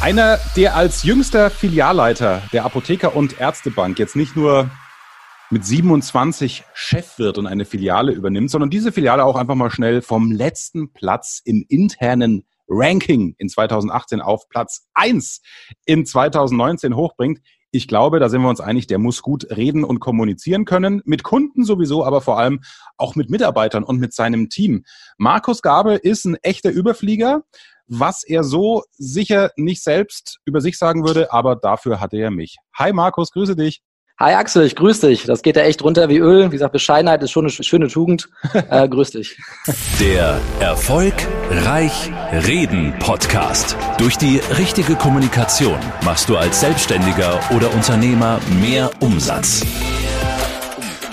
Einer, der als jüngster Filialleiter der Apotheker- und Ärztebank jetzt nicht nur mit 27 Chef wird und eine Filiale übernimmt, sondern diese Filiale auch einfach mal schnell vom letzten Platz im internen Ranking in 2018 auf Platz 1 in 2019 hochbringt. Ich glaube, da sind wir uns einig, der muss gut reden und kommunizieren können. Mit Kunden sowieso, aber vor allem auch mit Mitarbeitern und mit seinem Team. Markus Gabe ist ein echter Überflieger, was er so sicher nicht selbst über sich sagen würde, aber dafür hatte er mich. Hi Markus, grüße dich. Hi Axel, ich grüße dich. Das geht ja echt runter wie Öl. Wie gesagt, Bescheidenheit ist schon eine schöne Tugend. Äh, grüß dich. Der Erfolg Reich Reden Podcast. Durch die richtige Kommunikation machst du als Selbstständiger oder Unternehmer mehr Umsatz.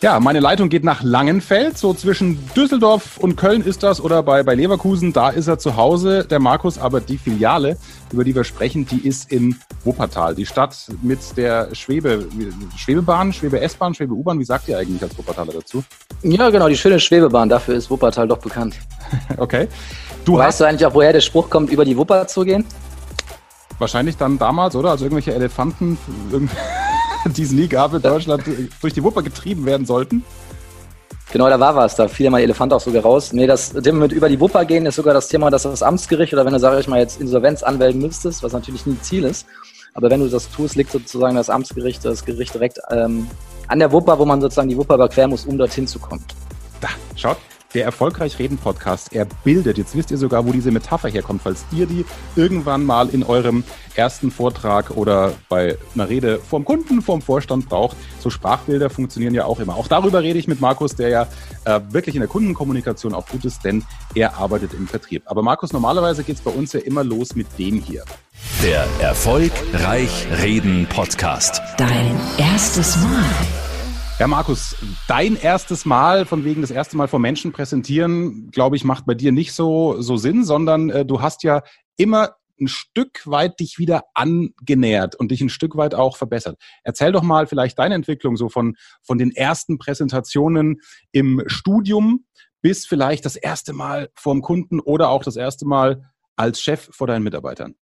Ja, meine Leitung geht nach Langenfeld, so zwischen Düsseldorf und Köln ist das oder bei, bei Leverkusen, da ist er zu Hause, der Markus, aber die Filiale, über die wir sprechen, die ist in Wuppertal, die Stadt mit der Schwebe, Schwebebahn, Schwebe-S-Bahn, Schwebe-U-Bahn, wie sagt ihr eigentlich als Wuppertaler dazu? Ja, genau, die schöne Schwebebahn, dafür ist Wuppertal doch bekannt. okay. Du weißt du eigentlich auch, woher der Spruch kommt, über die Wupper zu gehen? Wahrscheinlich dann damals, oder? Also irgendwelche Elefanten, die gab in Deutschland, durch die Wupper getrieben werden sollten. Genau, da war was. Da fiel ja mal Elefant auch sogar raus. Nee, das Thema mit über die Wupper gehen ist sogar das Thema, dass das Amtsgericht oder wenn du, sag ich mal, jetzt Insolvenz anmelden müsstest, was natürlich nie Ziel ist. Aber wenn du das tust, liegt sozusagen das Amtsgericht, das Gericht direkt ähm, an der Wupper, wo man sozusagen die Wupper überqueren muss, um dorthin zu kommen. Da, schaut, der Erfolgreich Reden Podcast, er bildet. Jetzt wisst ihr sogar, wo diese Metapher herkommt, falls ihr die irgendwann mal in eurem ersten Vortrag oder bei einer Rede vorm Kunden, vorm Vorstand braucht. So Sprachbilder funktionieren ja auch immer. Auch darüber rede ich mit Markus, der ja äh, wirklich in der Kundenkommunikation auch gut ist, denn er arbeitet im Vertrieb. Aber Markus, normalerweise geht es bei uns ja immer los mit dem hier. Der Erfolgreich Reden Podcast. Dein erstes Mal. Ja, Markus, dein erstes Mal, von wegen das erste Mal vor Menschen präsentieren, glaube ich, macht bei dir nicht so, so Sinn, sondern äh, du hast ja immer ein Stück weit dich wieder angenähert und dich ein Stück weit auch verbessert. Erzähl doch mal vielleicht deine Entwicklung so von, von den ersten Präsentationen im Studium bis vielleicht das erste Mal vorm Kunden oder auch das erste Mal als Chef vor deinen Mitarbeitern.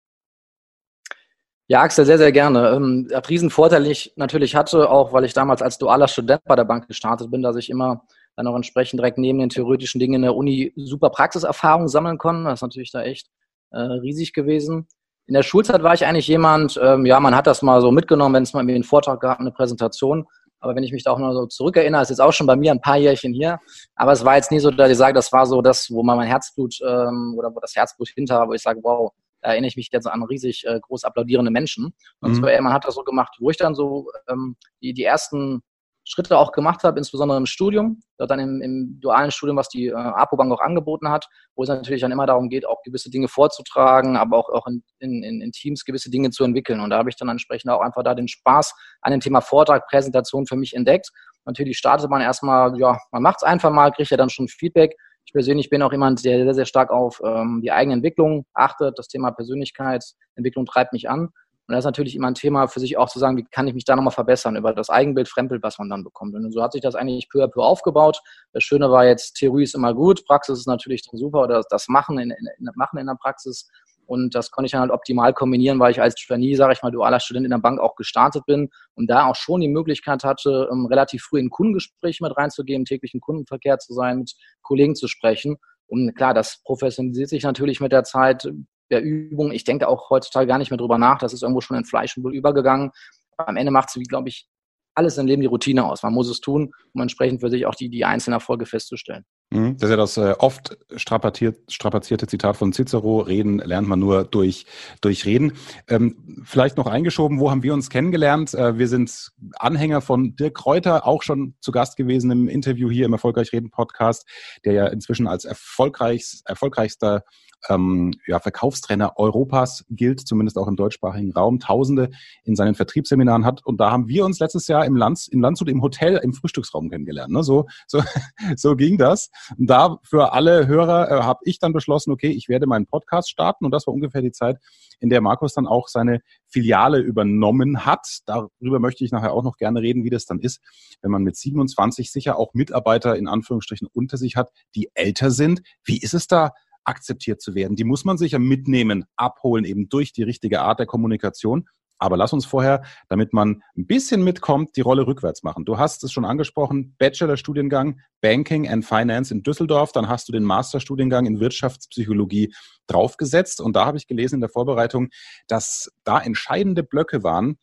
Ja, Axel, sehr, sehr gerne. Ähm, der Riesenvorteil, den ich natürlich hatte, auch weil ich damals als dualer Student bei der Bank gestartet bin, dass ich immer dann auch entsprechend direkt neben den theoretischen Dingen in der Uni super Praxiserfahrung sammeln konnte. Das ist natürlich da echt äh, riesig gewesen. In der Schulzeit war ich eigentlich jemand, ähm, ja, man hat das mal so mitgenommen, wenn es mal irgendwie einen Vortrag gab, eine Präsentation. Aber wenn ich mich da auch noch so zurückerinnere, ist jetzt auch schon bei mir ein paar Jährchen hier. Aber es war jetzt nie so, dass ich sage, das war so das, wo man mein Herzblut ähm, oder wo das Herzblut hinter wo ich sage, wow, da erinnere ich mich jetzt an riesig äh, groß applaudierende Menschen. Und mhm. zwar, man hat das so gemacht, wo ich dann so ähm, die, die ersten Schritte auch gemacht habe, insbesondere im Studium, dort dann im, im dualen Studium, was die äh, APO-Bank auch angeboten hat, wo es natürlich dann immer darum geht, auch gewisse Dinge vorzutragen, aber auch, auch in, in, in Teams gewisse Dinge zu entwickeln. Und da habe ich dann entsprechend auch einfach da den Spaß an dem Thema Vortrag, Präsentation für mich entdeckt. Natürlich startet man erstmal, ja, man macht es einfach mal, kriegt ja dann schon Feedback, ich persönlich bin auch jemand, der sehr, sehr stark auf ähm, die eigene Entwicklung achtet. Das Thema Persönlichkeitsentwicklung treibt mich an. Und das ist natürlich immer ein Thema für sich auch zu sagen, wie kann ich mich da nochmal verbessern über das Eigenbild, Fremdbild, was man dann bekommt. Und so hat sich das eigentlich peu à peu aufgebaut. Das Schöne war jetzt, Theorie ist immer gut, Praxis ist natürlich dann super oder das Machen in, in, Machen in der Praxis und das konnte ich dann halt optimal kombinieren, weil ich als Trainee, sage ich mal, dualer Student in der Bank auch gestartet bin und da auch schon die Möglichkeit hatte, ähm, relativ früh in Kundengespräche mit reinzugehen, täglichen Kundenverkehr zu sein, mit Kollegen zu sprechen. Und klar, das professionalisiert sich natürlich mit der Zeit der Übung. Ich denke auch heutzutage gar nicht mehr drüber nach. Das ist irgendwo schon in Fleisch und Blut übergegangen. Aber am Ende macht es, glaube ich, alles im Leben die Routine aus. Man muss es tun, um entsprechend für sich auch die, die einzelnen Erfolge festzustellen. Mhm. Das ist ja das äh, oft strapazierte Zitat von Cicero, Reden lernt man nur durch, durch Reden. Ähm, vielleicht noch eingeschoben, wo haben wir uns kennengelernt? Äh, wir sind Anhänger von Dirk Kräuter, auch schon zu Gast gewesen im Interview hier im Erfolgreich Reden Podcast, der ja inzwischen als erfolgreichs, erfolgreichster ähm, ja, Verkaufstrainer Europas gilt, zumindest auch im deutschsprachigen Raum, Tausende in seinen Vertriebsseminaren hat. Und da haben wir uns letztes Jahr im Lands, in Landshut im Hotel im Frühstücksraum kennengelernt. Ne? So, so, so ging das. Und da für alle Hörer äh, habe ich dann beschlossen, okay, ich werde meinen Podcast starten. Und das war ungefähr die Zeit, in der Markus dann auch seine Filiale übernommen hat. Darüber möchte ich nachher auch noch gerne reden, wie das dann ist, wenn man mit 27 sicher auch Mitarbeiter in Anführungsstrichen unter sich hat, die älter sind. Wie ist es da? Akzeptiert zu werden. Die muss man sicher mitnehmen, abholen, eben durch die richtige Art der Kommunikation. Aber lass uns vorher, damit man ein bisschen mitkommt, die Rolle rückwärts machen. Du hast es schon angesprochen, Bachelorstudiengang Banking and Finance in Düsseldorf, dann hast du den Masterstudiengang in Wirtschaftspsychologie draufgesetzt und da habe ich gelesen in der Vorbereitung, dass da entscheidende Blöcke waren,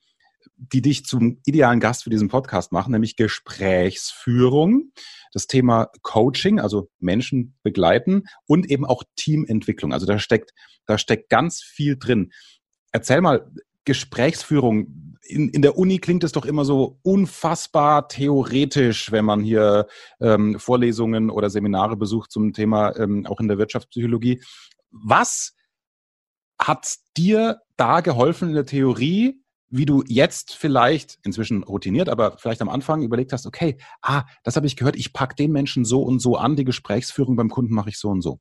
die dich zum idealen Gast für diesen Podcast machen, nämlich Gesprächsführung, das Thema Coaching, also Menschen begleiten und eben auch Teamentwicklung. Also da steckt, da steckt ganz viel drin. Erzähl mal, Gesprächsführung. In, in der Uni klingt es doch immer so unfassbar theoretisch, wenn man hier ähm, Vorlesungen oder Seminare besucht zum Thema ähm, auch in der Wirtschaftspsychologie. Was hat dir da geholfen in der Theorie, wie du jetzt vielleicht, inzwischen routiniert, aber vielleicht am Anfang überlegt hast, okay, ah, das habe ich gehört, ich packe den Menschen so und so an, die Gesprächsführung beim Kunden mache ich so und so.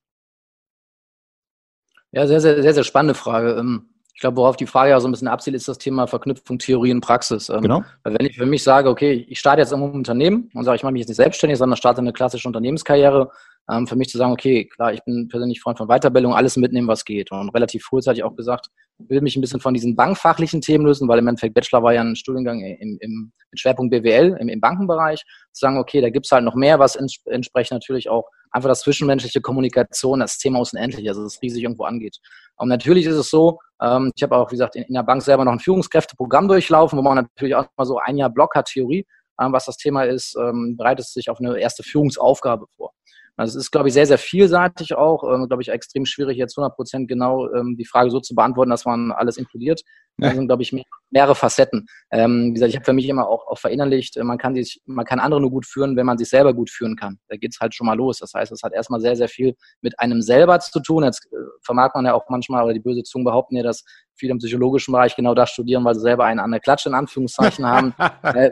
Ja, sehr, sehr, sehr, sehr spannende Frage. Ähm, ich glaube, worauf die Frage ja so ein bisschen abzielt, ist das Thema Verknüpfung Theorie und Praxis. Ähm, genau. Weil wenn ich für mich sage, okay, ich starte jetzt im Unternehmen und sage, ich mache mich jetzt nicht selbstständig, sondern starte eine klassische Unternehmenskarriere, ähm, für mich zu sagen, okay, klar, ich bin persönlich Freund von Weiterbildung, alles mitnehmen, was geht. Und relativ frühzeitig auch gesagt, will mich ein bisschen von diesen bankfachlichen Themen lösen, weil im Endeffekt Bachelor war ja ein Studiengang im, im Schwerpunkt BWL im, im Bankenbereich. Zu sagen, okay, da gibt's halt noch mehr, was ents entsprechend natürlich auch einfach das zwischenmenschliche Kommunikation, das Thema ist unendlich, also das riesig irgendwo angeht. Und natürlich ist es so, ähm, ich habe auch, wie gesagt, in, in, der Bank selber noch ein Führungskräfteprogramm durchlaufen, wo man natürlich auch mal so ein Jahr Block hat, Theorie, ähm, was das Thema ist, ähm, bereitet sich auf eine erste Führungsaufgabe vor. Also es ist, glaube ich, sehr, sehr vielseitig auch, ähm, glaube ich, extrem schwierig, jetzt 100 Prozent genau ähm, die Frage so zu beantworten, dass man alles inkludiert. Das sind, glaube ich, mehr, mehrere Facetten. Ähm, wie gesagt, ich habe für mich immer auch, auch verinnerlicht, äh, man kann, sich, man kann andere nur gut führen, wenn man sich selber gut führen kann. Da geht's halt schon mal los. Das heißt, es hat erstmal sehr, sehr viel mit einem selber zu tun. Jetzt äh, vermag man ja auch manchmal, oder die böse Zunge behaupten ja, dass viele im psychologischen Bereich genau das studieren, weil sie selber einen an der Klatsche in Anführungszeichen haben. äh,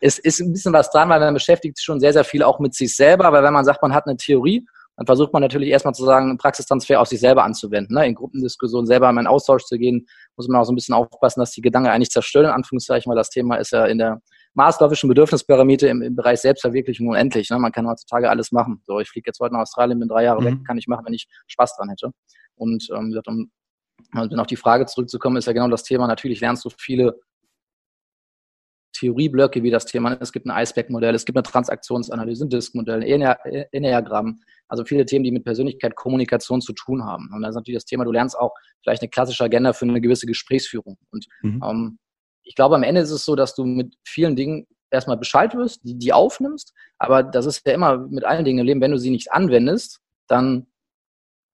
es ist ein bisschen was dran, weil man beschäftigt sich schon sehr, sehr viel auch mit sich selber. Aber wenn man sagt, man hat eine Theorie, dann versucht man natürlich erstmal zu sagen, Praxistransfer auf sich selber anzuwenden. Ne? In Gruppendiskussionen selber in einen Austausch zu gehen, muss man auch so ein bisschen aufpassen, dass die Gedanken eigentlich zerstören, in Anführungszeichen, weil das Thema ist ja in der maßläufischen Bedürfnispyramide im, im Bereich Selbstverwirklichung unendlich. Ne? Man kann heutzutage alles machen. So, ich fliege jetzt heute nach Australien, bin drei Jahre mhm. weg, kann ich machen, wenn ich Spaß dran hätte. Und ähm, um und auf die Frage zurückzukommen, ist ja genau das Thema. Natürlich lernst du viele Theorieblöcke, wie das Thema. Es gibt ein Iceberg-Modell, es gibt eine Transaktionsanalyse, ein Disk-Modell, ein Enneagramm. Also viele Themen, die mit Persönlichkeit, Kommunikation zu tun haben. Und das ist natürlich das Thema, du lernst auch vielleicht eine klassische Agenda für eine gewisse Gesprächsführung. Und mhm. ähm, ich glaube, am Ende ist es so, dass du mit vielen Dingen erstmal Bescheid wirst, die, die aufnimmst. Aber das ist ja immer mit allen Dingen im Leben, wenn du sie nicht anwendest, dann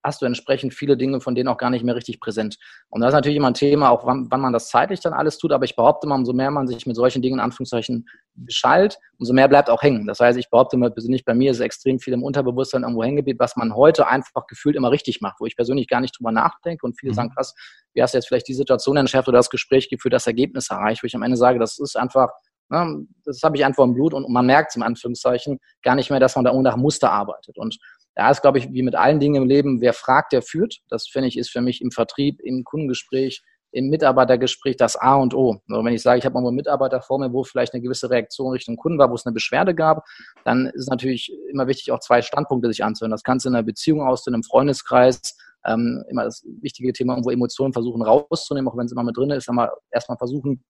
hast du entsprechend viele Dinge von denen auch gar nicht mehr richtig präsent. Und das ist natürlich immer ein Thema, auch wann, wann man das zeitlich dann alles tut, aber ich behaupte mal, umso mehr man sich mit solchen Dingen in Anführungszeichen beschallt, umso mehr bleibt auch hängen. Das heißt, ich behaupte mal persönlich, bei mir ist extrem viel im Unterbewusstsein irgendwo hängen geblieben, was man heute einfach gefühlt immer richtig macht, wo ich persönlich gar nicht drüber nachdenke und viele mhm. sagen, krass, wie hast du jetzt vielleicht die Situation entschärft oder das Gespräch geführt, das Ergebnis erreicht, wo ich am Ende sage, das ist einfach ne, das habe ich einfach im Blut und man merkt es im Anführungszeichen gar nicht mehr, dass man da nach Muster arbeitet. Und da ist, glaube ich, wie mit allen Dingen im Leben, wer fragt, der führt. Das finde ich, ist für mich im Vertrieb, im Kundengespräch, im Mitarbeitergespräch das A und O. Also wenn ich sage, ich habe mal einen Mitarbeiter vor mir, wo vielleicht eine gewisse Reaktion Richtung Kunden war, wo es eine Beschwerde gab, dann ist es natürlich immer wichtig, auch zwei Standpunkte sich anzuhören. Das du in einer Beziehung aus, in einem Freundeskreis, ähm, immer das wichtige Thema, irgendwo Emotionen versuchen rauszunehmen, auch wenn es immer mit drin ist, aber erstmal versuchen,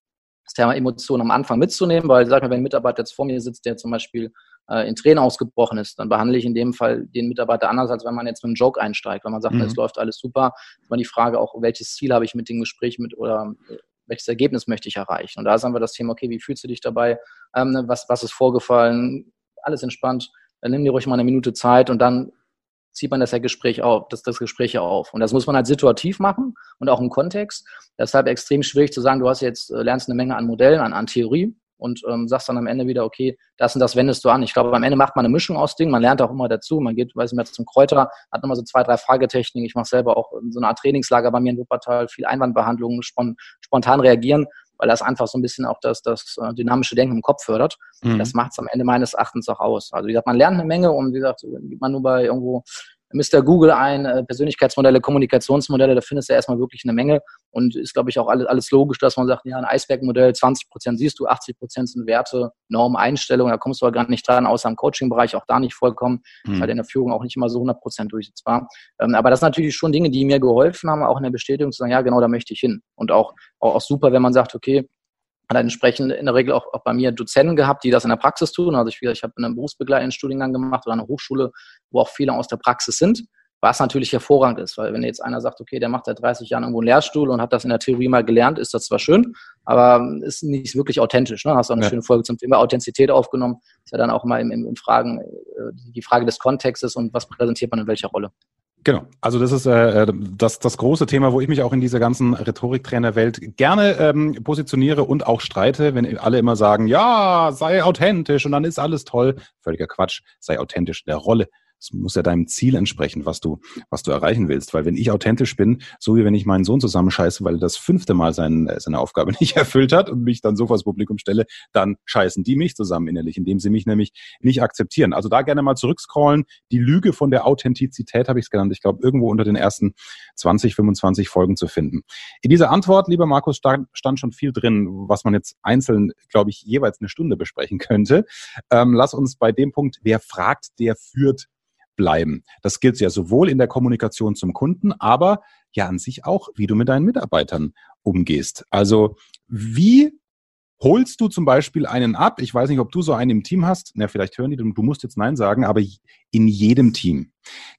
das Thema Emotionen am Anfang mitzunehmen, weil, sag mal, wenn ein Mitarbeiter jetzt vor mir sitzt, der zum Beispiel äh, in Tränen ausgebrochen ist, dann behandle ich in dem Fall den Mitarbeiter anders, als wenn man jetzt mit einem Joke einsteigt, wenn man sagt, mhm. es läuft alles super, ist man die Frage auch, welches Ziel habe ich mit dem Gespräch mit oder äh, welches Ergebnis möchte ich erreichen? Und da sagen wir das Thema, okay, wie fühlst du dich dabei? Ähm, ne, was, was ist vorgefallen? Alles entspannt. Dann nimm dir ruhig mal eine Minute Zeit und dann zieht man das ja Gespräch auf, das, das Gespräch auf. Und das muss man halt situativ machen und auch im Kontext. Deshalb extrem schwierig zu sagen, du hast jetzt, äh, lernst eine Menge an Modellen, an, an Theorie. und ähm, sagst dann am Ende wieder, okay, das und das wendest du an. Ich glaube, am Ende macht man eine Mischung aus Dingen, man lernt auch immer dazu, man geht, weiß ich mehr, zum Kräuter, hat nochmal so zwei, drei Fragetechniken. Ich mache selber auch so eine Art Trainingslager bei mir in Wuppertal, viel Einwandbehandlung, spontan reagieren weil das einfach so ein bisschen auch das, das äh, dynamische Denken im Kopf fördert. Mhm. Das macht es am Ende meines Erachtens auch aus. Also wie gesagt, man lernt eine Menge und wie gesagt, gibt man nur bei irgendwo Mr. Google ein, äh, Persönlichkeitsmodelle, Kommunikationsmodelle, da findest du erstmal wirklich eine Menge und ist, glaube ich, auch alles, alles logisch, dass man sagt, ja, ein Eisbergmodell, 20 Prozent siehst du, 80 Prozent sind Werte, Norm, Einstellungen, da kommst du aber gar nicht dran, außer im Coaching-Bereich auch da nicht vollkommen, mhm. ist halt in der Führung auch nicht immer so 100 Prozent durchsetzbar. Ähm, aber das sind natürlich schon Dinge, die mir geholfen haben, auch in der Bestätigung zu sagen, ja, genau, da möchte ich hin. Und auch, auch, auch super, wenn man sagt, okay, hat entsprechend in der Regel auch, auch bei mir Dozenten gehabt, die das in der Praxis tun. Also ich, ich habe einen berufsbegleitenden Studiengang gemacht oder eine Hochschule, wo auch viele aus der Praxis sind, was natürlich hervorragend ist, weil wenn jetzt einer sagt, okay, der macht seit 30 Jahren irgendwo einen Lehrstuhl und hat das in der Theorie mal gelernt, ist das zwar schön, aber ist nicht wirklich authentisch. Ne? Hast auch eine ja. schöne Folge zum Thema Authentizität aufgenommen. Ist ja dann auch mal im, im, Fragen, äh, die Frage des Kontextes und was präsentiert man in welcher Rolle. Genau, also das ist äh, äh, das, das große Thema, wo ich mich auch in dieser ganzen Rhetoriktrainerwelt gerne ähm, positioniere und auch streite, wenn alle immer sagen, ja, sei authentisch und dann ist alles toll. Völliger Quatsch, sei authentisch in der Rolle. Es muss ja deinem Ziel entsprechen, was du, was du erreichen willst. Weil wenn ich authentisch bin, so wie wenn ich meinen Sohn zusammenscheiße, weil er das fünfte Mal sein, seine Aufgabe nicht erfüllt hat und mich dann so vors Publikum stelle, dann scheißen die mich zusammen innerlich, indem sie mich nämlich nicht akzeptieren. Also da gerne mal zurückscrollen. Die Lüge von der Authentizität habe ich es genannt. Ich glaube, irgendwo unter den ersten 20, 25 Folgen zu finden. In dieser Antwort, lieber Markus, stand, stand schon viel drin, was man jetzt einzeln, glaube ich, jeweils eine Stunde besprechen könnte. Ähm, lass uns bei dem Punkt, wer fragt, der führt bleiben. Das gilt ja sowohl in der Kommunikation zum Kunden, aber ja an sich auch, wie du mit deinen Mitarbeitern umgehst. Also wie holst du zum Beispiel einen ab? Ich weiß nicht, ob du so einen im Team hast. Na, vielleicht hören die, du musst jetzt Nein sagen, aber in jedem Team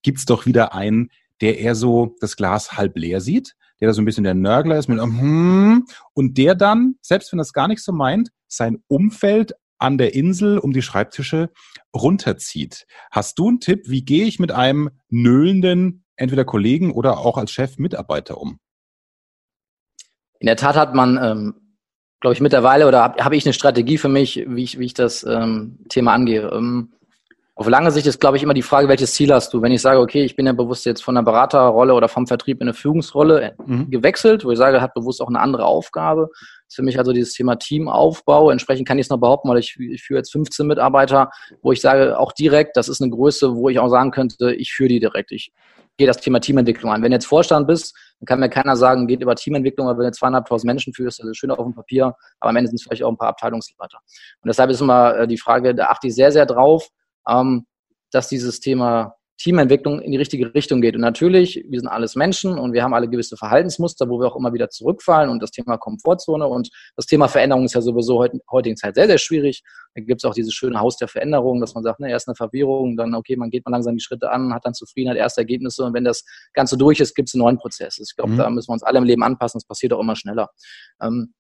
gibt's doch wieder einen, der eher so das Glas halb leer sieht, der da so ein bisschen der Nörgler ist mit hm, und der dann, selbst wenn das gar nicht so meint, sein Umfeld an der Insel um die Schreibtische runterzieht. Hast du einen Tipp, wie gehe ich mit einem nöhlenden, entweder Kollegen oder auch als Chef Mitarbeiter um? In der Tat hat man, ähm, glaube ich, mittlerweile oder habe hab ich eine Strategie für mich, wie ich, wie ich das ähm, Thema angehe. Ähm, auf lange Sicht ist, glaube ich, immer die Frage, welches Ziel hast du? Wenn ich sage, okay, ich bin ja bewusst jetzt von der Beraterrolle oder vom Vertrieb in eine Führungsrolle mhm. gewechselt, wo ich sage, hat bewusst auch eine andere Aufgabe, ist für mich also dieses Thema Teamaufbau. Entsprechend kann ich es noch behaupten, weil ich, ich führe jetzt 15 Mitarbeiter, wo ich sage, auch direkt, das ist eine Größe, wo ich auch sagen könnte, ich führe die direkt. Ich gehe das Thema Teamentwicklung an. Wenn jetzt Vorstand bist, dann kann mir keiner sagen, geht über Teamentwicklung, weil wenn du zweieinhalbtausend Menschen führst, das ist schön auf dem Papier, aber am Ende sind es vielleicht auch ein paar Abteilungsleiter. Und deshalb ist immer äh, die Frage, da achte ich sehr, sehr drauf, ähm, dass dieses Thema Teamentwicklung in die richtige Richtung geht. Und natürlich, wir sind alles Menschen und wir haben alle gewisse Verhaltensmuster, wo wir auch immer wieder zurückfallen und das Thema Komfortzone und das Thema Veränderung ist ja sowieso in heutigen Zeit sehr, sehr schwierig. Da gibt es auch dieses schöne Haus der Veränderung, dass man sagt, ne, erst eine Verwirrung, dann okay, man geht mal langsam die Schritte an, hat dann Zufriedenheit, erste Ergebnisse und wenn das Ganze durch ist, gibt es einen neuen Prozess. Ich glaube, mhm. da müssen wir uns alle im Leben anpassen, es passiert auch immer schneller. Ähm,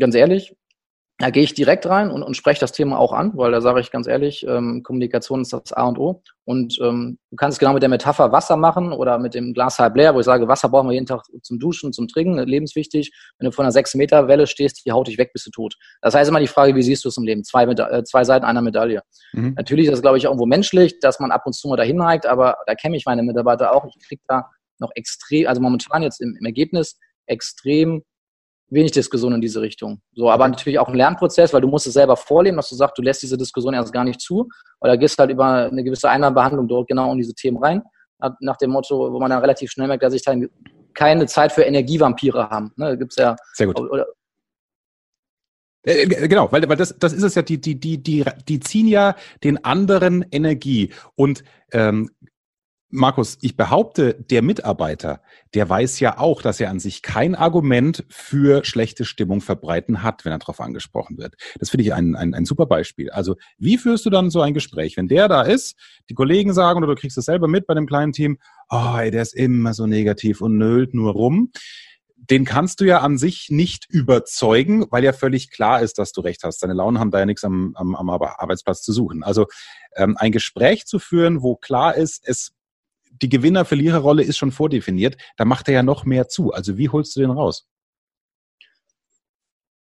ganz ehrlich, da gehe ich direkt rein und, und spreche das Thema auch an, weil da sage ich ganz ehrlich, ähm, Kommunikation ist das A und O. Und ähm, du kannst genau mit der Metapher Wasser machen oder mit dem Glas halb leer, wo ich sage, Wasser brauchen wir jeden Tag zum Duschen, zum Trinken, lebenswichtig. Wenn du vor einer 6-Meter-Welle stehst, die haut dich weg, bist du tot. Das heißt immer die Frage, wie siehst du es im Leben? Zwei, äh, zwei Seiten einer Medaille. Mhm. Natürlich ist das, glaube ich, irgendwo menschlich, dass man ab und zu mal dahin neigt, aber da kenne ich meine Mitarbeiter auch. Ich kriege da noch extrem, also momentan jetzt im, im Ergebnis, extrem wenig Diskussion in diese Richtung. So, aber natürlich auch ein Lernprozess, weil du musst es selber vorleben, dass du sagst, du lässt diese Diskussion erst gar nicht zu, oder gehst halt über eine gewisse Einwandbehandlung dort genau in diese Themen rein, nach dem Motto, wo man dann relativ schnell merkt, dass ich dann keine Zeit für Energievampire haben. Ne, gibt's ja. Sehr gut. Oder, äh, äh, Genau, weil, weil das, das ist es ja, die, die, die, die, die ziehen ja den anderen Energie. Und ähm, Markus, ich behaupte, der Mitarbeiter, der weiß ja auch, dass er an sich kein Argument für schlechte Stimmung verbreiten hat, wenn er darauf angesprochen wird. Das finde ich ein, ein, ein super Beispiel. Also wie führst du dann so ein Gespräch? Wenn der da ist, die Kollegen sagen oder du kriegst es selber mit bei dem kleinen Team, oh, ey, der ist immer so negativ und nölt nur rum. Den kannst du ja an sich nicht überzeugen, weil ja völlig klar ist, dass du recht hast. Deine Launen haben da ja nichts am, am, am Arbeitsplatz zu suchen. Also ähm, ein Gespräch zu führen, wo klar ist, es die Gewinner-Verlierer-Rolle ist schon vordefiniert, da macht er ja noch mehr zu. Also wie holst du den raus?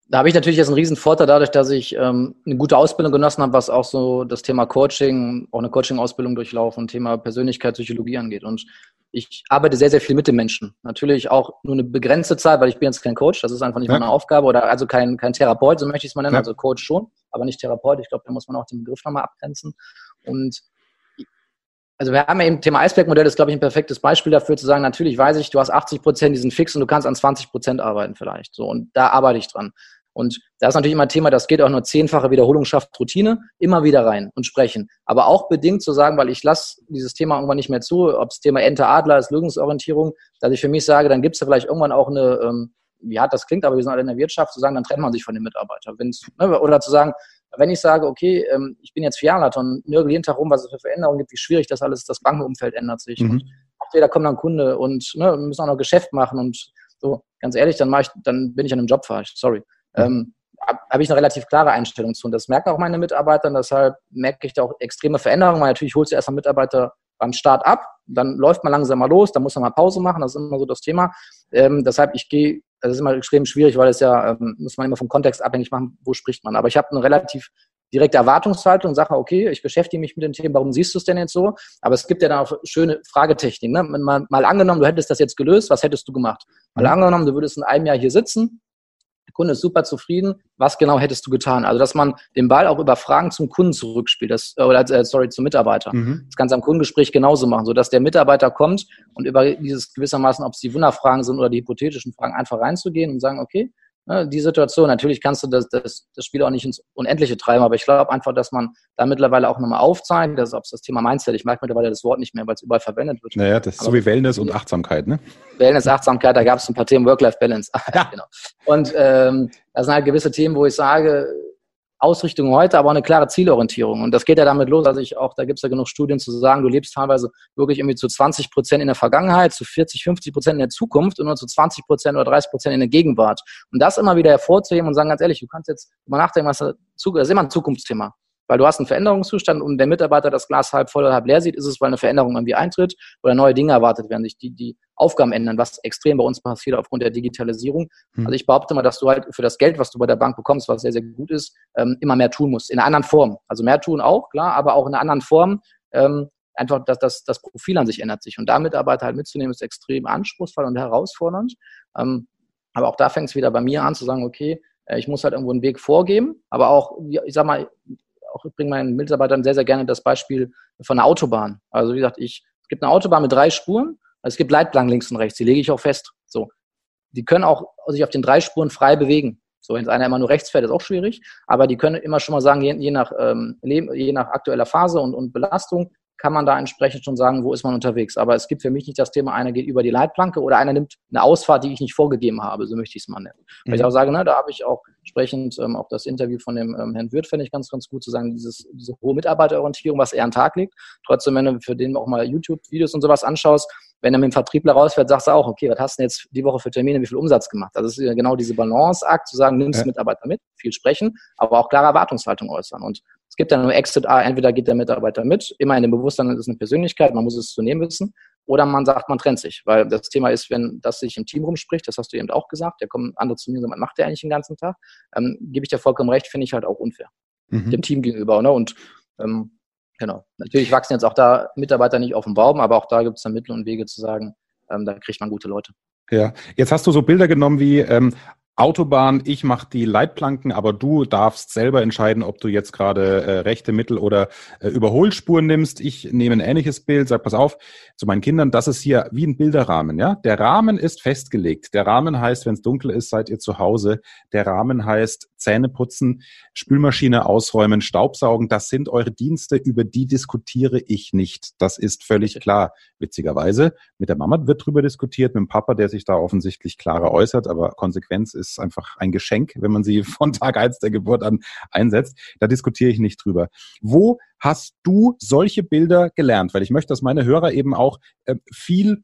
da habe ich natürlich jetzt einen riesen Vorteil dadurch, dass ich ähm, eine gute Ausbildung genossen habe, was auch so das Thema Coaching, auch eine Coaching-Ausbildung durchlaufen, Thema Persönlichkeitspsychologie angeht. Und ich arbeite sehr, sehr viel mit den Menschen. Natürlich auch nur eine begrenzte Zeit, weil ich bin jetzt kein Coach, das ist einfach nicht ja. meine Aufgabe oder also kein, kein Therapeut, so möchte ich es mal nennen, ja. also Coach schon, aber nicht Therapeut. Ich glaube, da muss man auch den Begriff nochmal abgrenzen. Und also wir haben ja eben Thema Eisbergmodell, ist, glaube ich, ein perfektes Beispiel dafür zu sagen, natürlich weiß ich, du hast 80 Prozent, die sind fix und du kannst an 20 Prozent arbeiten vielleicht. So, und da arbeite ich dran. Und da ist natürlich immer ein Thema, das geht auch nur zehnfache Wiederholung schafft Routine, immer wieder rein und sprechen. Aber auch bedingt zu sagen, weil ich lasse dieses Thema irgendwann nicht mehr zu, ob das Thema Ente Adler ist, Lösungsorientierung, dass ich für mich sage, dann gibt es ja vielleicht irgendwann auch eine, ähm, wie hart das klingt, aber wir sind alle in der Wirtschaft, zu sagen, dann trennt man sich von den Mitarbeitern. Ne, oder zu sagen, wenn ich sage, okay, ähm, ich bin jetzt Filialleiter und nörgel jeden Tag rum, was es für Veränderungen gibt, wie schwierig das alles, das Bankenumfeld ändert sich. Mhm. Und da kommt dann Kunde und ne, müssen auch noch Geschäft machen und so, ganz ehrlich, dann ich, dann bin ich an einem Job falsch, sorry. Mhm. Ähm, habe ich eine relativ klare Einstellung zu. Und das merken auch meine Mitarbeiter. Und deshalb merke ich da auch extreme Veränderungen, weil natürlich holst du erstmal Mitarbeiter beim Start ab, dann läuft man langsam mal los, dann muss man mal Pause machen, das ist immer so das Thema. Ähm, deshalb, ich gehe das ist immer extrem schwierig, weil es ja, ähm, muss man immer vom Kontext abhängig machen, wo spricht man. Aber ich habe eine relativ direkte Erwartungshaltung und sage, okay, ich beschäftige mich mit den Themen, warum siehst du es denn jetzt so? Aber es gibt ja dann auch schöne Fragetechniken. Ne? Mal, mal angenommen, du hättest das jetzt gelöst, was hättest du gemacht? Mal mhm. angenommen, du würdest in einem Jahr hier sitzen, Kunde ist super zufrieden. Was genau hättest du getan? Also, dass man den Ball auch über Fragen zum Kunden zurückspielt, das, äh, oder äh, sorry, zum Mitarbeiter. Mhm. Das kannst du am Kundengespräch genauso machen, sodass der Mitarbeiter kommt und über dieses gewissermaßen, ob es die Wunderfragen sind oder die hypothetischen Fragen, einfach reinzugehen und sagen, okay, Ne, die Situation, natürlich kannst du das, das, das Spiel auch nicht ins Unendliche treiben, aber ich glaube einfach, dass man da mittlerweile auch nochmal aufzeigt, dass ob es das Thema Mindset, ich mag mittlerweile das Wort nicht mehr, weil es überall verwendet wird. Naja, das ist aber so wie Wellness und Achtsamkeit, ne? Wellness, Achtsamkeit, da gab es ein paar Themen, Work-Life-Balance. Ja. genau. Und ähm, das sind halt gewisse Themen, wo ich sage, Ausrichtung heute, aber auch eine klare Zielorientierung. Und das geht ja damit los, also ich auch, da gibt es ja genug Studien zu sagen, du lebst teilweise wirklich irgendwie zu 20 Prozent in der Vergangenheit, zu 40, 50 Prozent in der Zukunft und nur zu 20 Prozent oder 30 Prozent in der Gegenwart. Und das immer wieder hervorzuheben und sagen, ganz ehrlich, du kannst jetzt mal nachdenken, was das ist immer ein Zukunftsthema weil du hast einen Veränderungszustand und der Mitarbeiter das Glas halb voll oder halb leer sieht, ist es, weil eine Veränderung irgendwie eintritt oder neue Dinge erwartet werden, sich die, die Aufgaben ändern, was extrem bei uns passiert aufgrund der Digitalisierung. Hm. Also ich behaupte mal, dass du halt für das Geld, was du bei der Bank bekommst, was sehr, sehr gut ist, ähm, immer mehr tun musst. In einer anderen Form. Also mehr tun auch, klar, aber auch in einer anderen Form. Ähm, einfach, dass das, das Profil an sich ändert sich. Und da Mitarbeiter halt mitzunehmen, ist extrem anspruchsvoll und herausfordernd. Ähm, aber auch da fängt es wieder bei mir an zu sagen, okay, äh, ich muss halt irgendwo einen Weg vorgeben, aber auch, ich sag mal, auch ich bringe meinen Mitarbeitern sehr, sehr gerne das Beispiel von einer Autobahn. Also wie gesagt, ich, es gibt eine Autobahn mit drei Spuren, es gibt Leitplanken links und rechts, die lege ich auch fest. So. Die können auch sich auf den drei Spuren frei bewegen. So, wenn einer immer nur rechts fährt, ist auch schwierig. Aber die können immer schon mal sagen, je, je nach, ähm, Leben, je nach aktueller Phase und, und Belastung, kann man da entsprechend schon sagen, wo ist man unterwegs. Aber es gibt für mich nicht das Thema, einer geht über die Leitplanke oder einer nimmt eine Ausfahrt, die ich nicht vorgegeben habe, so möchte ich es mal nennen. Mhm. Weil ich mhm. auch sage, ne, da habe ich auch entsprechend ähm, auch das Interview von dem ähm, Herrn Wirth, fände ich ganz, ganz gut zu sagen, dieses, diese hohe Mitarbeiterorientierung, was er an den Tag legt. Trotzdem, wenn du für den auch mal YouTube-Videos und sowas anschaust, wenn er mit dem Vertriebler rausfährt, sagst du auch, okay, was hast du denn jetzt die Woche für Termine, wie viel Umsatz gemacht? Also es ist genau diese Balanceakt, zu sagen, nimmst ja. Mitarbeiter mit, viel sprechen, aber auch klare Erwartungshaltung äußern. Und gibt dann nur Exit A, entweder geht der Mitarbeiter mit, immer in dem Bewusstsein, das ist eine Persönlichkeit, man muss es zu nehmen wissen, oder man sagt, man trennt sich. Weil das Thema ist, wenn das sich im Team rumspricht, das hast du eben auch gesagt, da kommen andere zu mir und sagen, was macht der eigentlich den ganzen Tag? Ähm, Gebe ich dir vollkommen recht, finde ich halt auch unfair. Mhm. Dem Team gegenüber. Ne? Und ähm, genau. Natürlich wachsen jetzt auch da Mitarbeiter nicht auf dem Baum, aber auch da gibt es dann Mittel und Wege zu sagen, ähm, da kriegt man gute Leute. Ja, jetzt hast du so Bilder genommen wie ähm, Autobahn, ich mache die Leitplanken, aber du darfst selber entscheiden, ob du jetzt gerade äh, rechte Mittel oder äh, Überholspuren nimmst. Ich nehme ein ähnliches Bild, sag pass auf zu meinen Kindern, das ist hier wie ein Bilderrahmen, ja? Der Rahmen ist festgelegt. Der Rahmen heißt, wenn es dunkel ist, seid ihr zu Hause. Der Rahmen heißt Zähne putzen, Spülmaschine ausräumen, Staubsaugen, das sind eure Dienste, über die diskutiere ich nicht. Das ist völlig klar. Witzigerweise, mit der Mama wird drüber diskutiert, mit dem Papa, der sich da offensichtlich klarer äußert, aber Konsequenz ist einfach ein Geschenk, wenn man sie von Tag eins der Geburt an einsetzt. Da diskutiere ich nicht drüber. Wo hast du solche Bilder gelernt? Weil ich möchte, dass meine Hörer eben auch äh, viel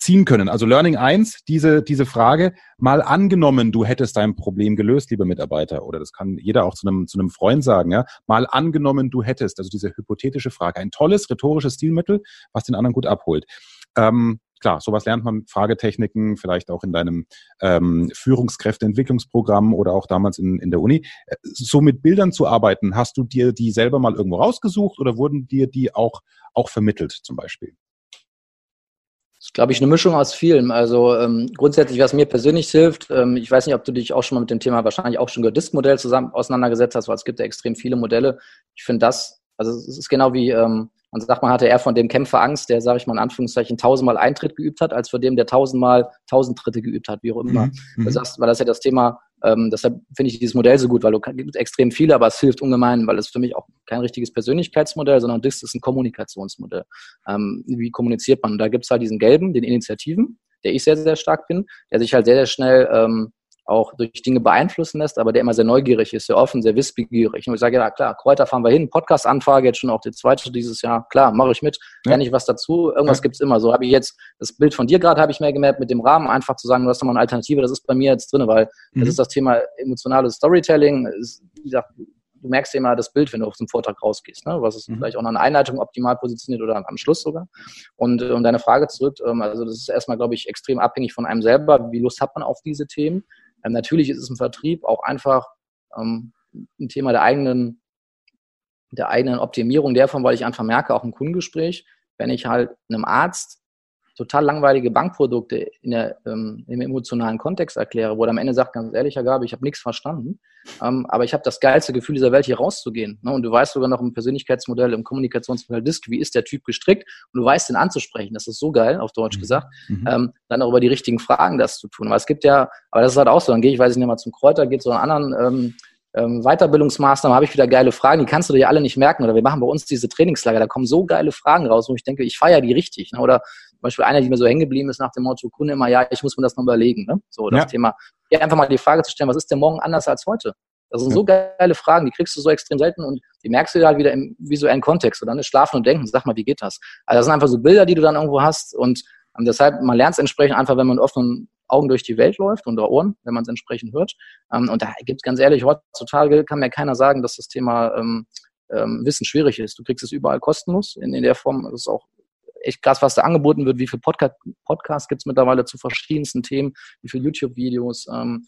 ziehen können. Also Learning 1, diese, diese Frage, mal angenommen, du hättest dein Problem gelöst, lieber Mitarbeiter, oder das kann jeder auch zu einem, zu einem Freund sagen, ja, mal angenommen, du hättest, also diese hypothetische Frage, ein tolles rhetorisches Stilmittel, was den anderen gut abholt. Ähm, klar, sowas lernt man, Fragetechniken, vielleicht auch in deinem ähm, Führungskräfteentwicklungsprogramm oder auch damals in, in der Uni. So mit Bildern zu arbeiten, hast du dir die selber mal irgendwo rausgesucht oder wurden dir die auch, auch vermittelt zum Beispiel? Das glaube ich, eine Mischung aus vielem. Also ähm, grundsätzlich, was mir persönlich hilft, ähm, ich weiß nicht, ob du dich auch schon mal mit dem Thema wahrscheinlich auch schon Disk-Modell zusammen auseinandergesetzt hast, weil es gibt ja extrem viele Modelle. Ich finde das, also es ist genau wie, ähm, man sagt, man hatte eher von dem Kämpfer Angst, der, sage ich mal in Anführungszeichen, tausendmal Eintritt geübt hat, als vor dem, der tausendmal tausend Tritte geübt hat, wie auch immer. Mhm. Du mhm. sagst, weil das ja das Thema, ähm, deshalb finde ich dieses Modell so gut, weil du gibt extrem viele, aber es hilft ungemein, weil es für mich auch kein richtiges Persönlichkeitsmodell, sondern das ist ein Kommunikationsmodell. Ähm, wie kommuniziert man? Da gibt es halt diesen gelben, den Initiativen, der ich sehr, sehr stark bin, der sich halt sehr, sehr schnell ähm, auch durch Dinge beeinflussen lässt, aber der immer sehr neugierig ist, sehr offen, sehr wissbegierig. Und ich sage, ja klar, Kräuter fahren wir hin, Podcast-Anfrage, jetzt schon auch die zweite dieses Jahr, klar, mache ich mit, lerne ich was dazu, irgendwas ja. gibt's immer. So habe ich jetzt, das Bild von dir gerade habe ich mehr gemerkt, mit dem Rahmen einfach zu sagen, du hast nochmal eine Alternative, das ist bei mir jetzt drin, weil mhm. das ist das Thema emotionales Storytelling, ist, wie gesagt, du merkst ja immer das Bild, wenn du auf dem Vortrag rausgehst, ne? was ist mhm. vielleicht auch noch eine Einleitung optimal positioniert oder am Schluss sogar. Und um deine Frage zurück, ähm, also das ist erstmal, glaube ich, extrem abhängig von einem selber, wie Lust hat man auf diese Themen. Ähm, natürlich ist es im Vertrieb auch einfach ähm, ein Thema der eigenen, der eigenen Optimierung davon, weil ich einfach merke, auch im Kundengespräch, wenn ich halt einem Arzt total langweilige Bankprodukte in der, ähm, im emotionalen Kontext erkläre, wo er am Ende sagt, ganz ehrlich, Herr Gabe, ich habe nichts verstanden, ähm, aber ich habe das geilste Gefühl dieser Welt, hier rauszugehen. Ne? Und du weißt sogar noch im Persönlichkeitsmodell, im Kommunikationsmodell DISC, wie ist der Typ gestrickt und du weißt, den anzusprechen. Das ist so geil, auf Deutsch mhm. gesagt. Mhm. Ähm, dann auch über die richtigen Fragen das zu tun. Aber es gibt ja, aber das ist halt auch so, dann gehe ich, weiß ich nicht mal zum Kräuter, geht so einen anderen ähm, ähm, Weiterbildungsmaßnahmen habe ich wieder geile Fragen, die kannst du dir alle nicht merken. Oder wir machen bei uns diese Trainingslager, da kommen so geile Fragen raus, wo ich denke, ich feiere die richtig. Ne? Oder Beispiel einer, die mir so hängen geblieben ist nach dem Motto, Kunde immer, ja, ich muss mir das noch überlegen. Ne? So das ja. Thema. Ja, einfach mal die Frage zu stellen, was ist denn morgen anders als heute? Das sind so geile Fragen, die kriegst du so extrem selten und die merkst du halt wieder im visuellen Kontext. Und dann ist Schlafen und Denken, sag mal, wie geht das? Also das sind einfach so Bilder, die du dann irgendwo hast und ähm, deshalb, man lernt es entsprechend einfach, wenn man mit offenen Augen durch die Welt läuft und Ohren, wenn man es entsprechend hört. Ähm, und da gibt es ganz ehrlich, heutzutage kann mir keiner sagen, dass das Thema ähm, ähm, Wissen schwierig ist. Du kriegst es überall kostenlos in, in der Form. Das ist auch echt krass, was da angeboten wird. Wie viele Podca Podcasts gibt es mittlerweile zu verschiedensten Themen? Wie viele YouTube-Videos? Ähm,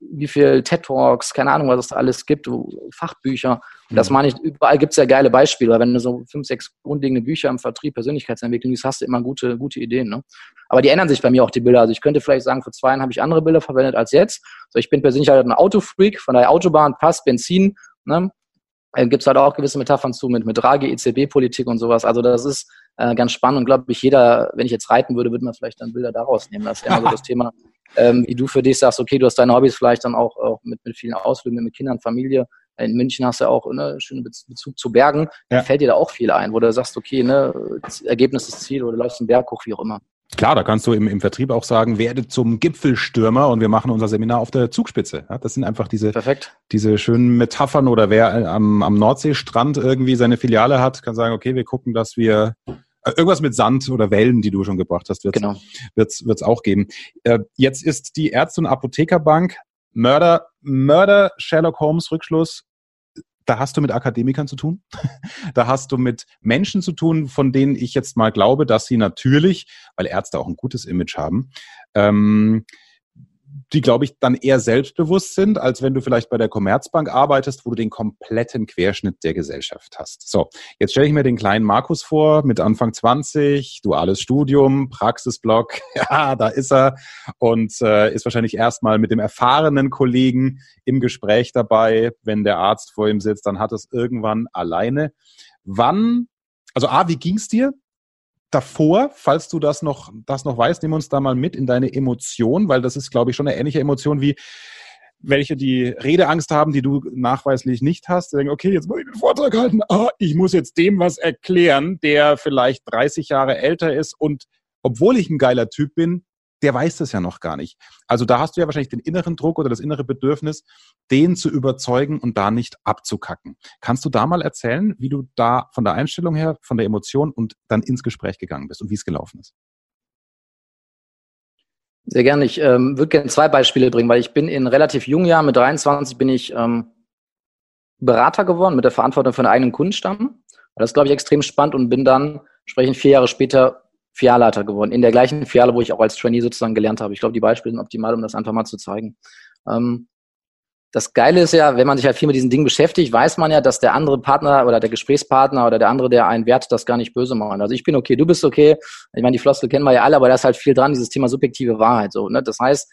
wie viel TED Talks, keine Ahnung, was es da alles gibt, Fachbücher. Und das mhm. meine ich, überall gibt es ja geile Beispiele, weil wenn du so fünf, sechs grundlegende Bücher im Vertrieb, Persönlichkeitsentwicklung liest, hast du immer gute, gute Ideen. Ne? Aber die ändern sich bei mir auch, die Bilder. Also ich könnte vielleicht sagen, vor zwei Jahren habe ich andere Bilder verwendet als jetzt. So, ich bin persönlich halt ein Autofreak, von der Autobahn, Pass, Benzin, ne? Äh, gibt es halt auch gewisse Metaphern zu mit, mit Draghi, EZB-Politik und sowas. Also das ist äh, ganz spannend und glaube ich, jeder, wenn ich jetzt reiten würde, würde man vielleicht dann Bilder daraus nehmen. Das ist ja immer so das Thema, ähm, wie du für dich sagst, okay, du hast deine Hobbys vielleicht dann auch, auch mit, mit vielen Ausflügen, mit Kindern, Familie. In München hast du auch ne, schönen Bezug zu Bergen. Ja. Da fällt dir da auch viel ein, wo du sagst, okay, ne, Ergebnis ist Ziel oder du läufst einen Berg hoch, wie auch immer. Klar, da kannst du im, im Vertrieb auch sagen, werde zum Gipfelstürmer und wir machen unser Seminar auf der Zugspitze. Ja, das sind einfach diese, Perfekt. diese schönen Metaphern oder wer am, am Nordseestrand irgendwie seine Filiale hat, kann sagen, okay, wir gucken, dass wir äh, irgendwas mit Sand oder Wellen, die du schon gebracht hast, wird es genau. wird's, wird's auch geben. Äh, jetzt ist die Ärzte- und Apothekerbank Mörder, Mörder Sherlock Holmes Rückschluss. Da hast du mit Akademikern zu tun. da hast du mit Menschen zu tun, von denen ich jetzt mal glaube, dass sie natürlich, weil Ärzte auch ein gutes Image haben, ähm, die, glaube ich, dann eher selbstbewusst sind, als wenn du vielleicht bei der Commerzbank arbeitest, wo du den kompletten Querschnitt der Gesellschaft hast. So, jetzt stelle ich mir den kleinen Markus vor, mit Anfang 20, duales Studium, Praxisblock, ja, da ist er und äh, ist wahrscheinlich erstmal mit dem erfahrenen Kollegen im Gespräch dabei. Wenn der Arzt vor ihm sitzt, dann hat es irgendwann alleine. Wann, also A, wie ging's dir? Davor, falls du das noch, das noch weißt, nimm uns da mal mit in deine Emotion, weil das ist, glaube ich, schon eine ähnliche Emotion wie welche die Redeangst haben, die du nachweislich nicht hast. Die denken, okay, jetzt muss ich den Vortrag halten. Ah, ich muss jetzt dem was erklären, der vielleicht 30 Jahre älter ist und obwohl ich ein geiler Typ bin, der weiß das ja noch gar nicht. Also da hast du ja wahrscheinlich den inneren Druck oder das innere Bedürfnis, den zu überzeugen und da nicht abzukacken. Kannst du da mal erzählen, wie du da von der Einstellung her, von der Emotion und dann ins Gespräch gegangen bist und wie es gelaufen ist? Sehr gerne. Ich ähm, würde gerne zwei Beispiele bringen, weil ich bin in relativ jungen Jahren, mit 23 bin ich ähm, Berater geworden mit der Verantwortung für einen eigenen Kundenstamm. Das ist, glaube ich, extrem spannend und bin dann, sprechen vier Jahre später, Filialleiter geworden. In der gleichen Filiale, wo ich auch als Trainee sozusagen gelernt habe. Ich glaube, die Beispiele sind optimal, um das einfach mal zu zeigen. Ähm, das Geile ist ja, wenn man sich halt viel mit diesen Dingen beschäftigt, weiß man ja, dass der andere Partner oder der Gesprächspartner oder der andere, der einen wert, das gar nicht böse macht. Also ich bin okay, du bist okay. Ich meine, die Floskel kennen wir ja alle, aber da ist halt viel dran, dieses Thema subjektive Wahrheit. So, ne? Das heißt,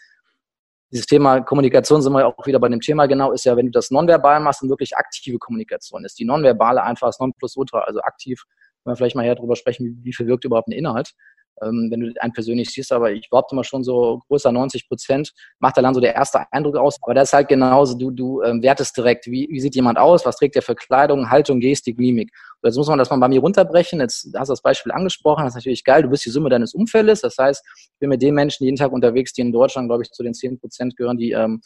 dieses Thema Kommunikation sind wir auch wieder bei dem Thema genau, ist ja, wenn du das nonverbal machst und wirklich aktive Kommunikation ist. Die nonverbale einfach das Nonplusultra, also aktiv, wenn wir vielleicht mal hier drüber sprechen, wie, viel wirkt überhaupt ein Inhalt ähm, wenn du einen persönlich siehst, aber ich behaupte mal schon so größer 90 Prozent macht dann so der erste Eindruck aus. Aber das ist halt genauso, du, du ähm, wertest direkt, wie, wie sieht jemand aus, was trägt er für Kleidung, Haltung, Gestik, Mimik. Und jetzt muss man das mal bei mir runterbrechen. Jetzt hast du das Beispiel angesprochen, das ist natürlich geil, du bist die Summe deines Umfeldes. Das heißt, ich bin mit den Menschen jeden Tag unterwegs, die in Deutschland, glaube ich, zu den 10 Prozent gehören, die ähm,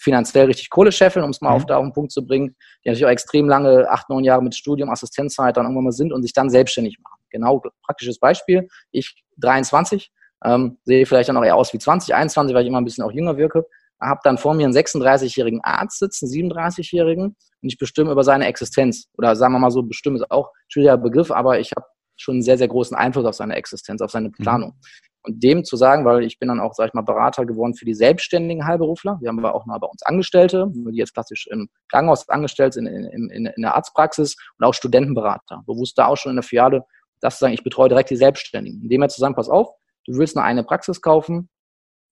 finanziell richtig Kohle scheffeln, um es mal mhm. auf, da auf den Punkt zu bringen, die natürlich auch extrem lange, acht, neun Jahre mit Studium, Assistenzzeit dann irgendwann mal sind und sich dann selbstständig machen. Genau, praktisches Beispiel. Ich 23, ähm, sehe vielleicht dann auch eher aus wie 20, 21, weil ich immer ein bisschen auch jünger wirke. Habe dann vor mir einen 36-jährigen Arzt sitzen, 37-jährigen und ich bestimme über seine Existenz. Oder sagen wir mal so, bestimmen ist auch ein schwieriger Begriff, aber ich habe schon einen sehr, sehr großen Einfluss auf seine Existenz, auf seine mhm. Planung. Mhm. Und dem zu sagen, weil ich bin dann auch, sag ich mal, Berater geworden für die selbstständigen Heilberufler. Wir haben aber auch mal bei uns Angestellte, die jetzt klassisch im Krankenhaus angestellt sind, in, in, in der Arztpraxis und auch Studentenberater. Bewusst da auch schon in der Filiale das zu sagen, ich betreue direkt die Selbstständigen. Indem wir zusammen, pass auf, du willst noch eine Praxis kaufen,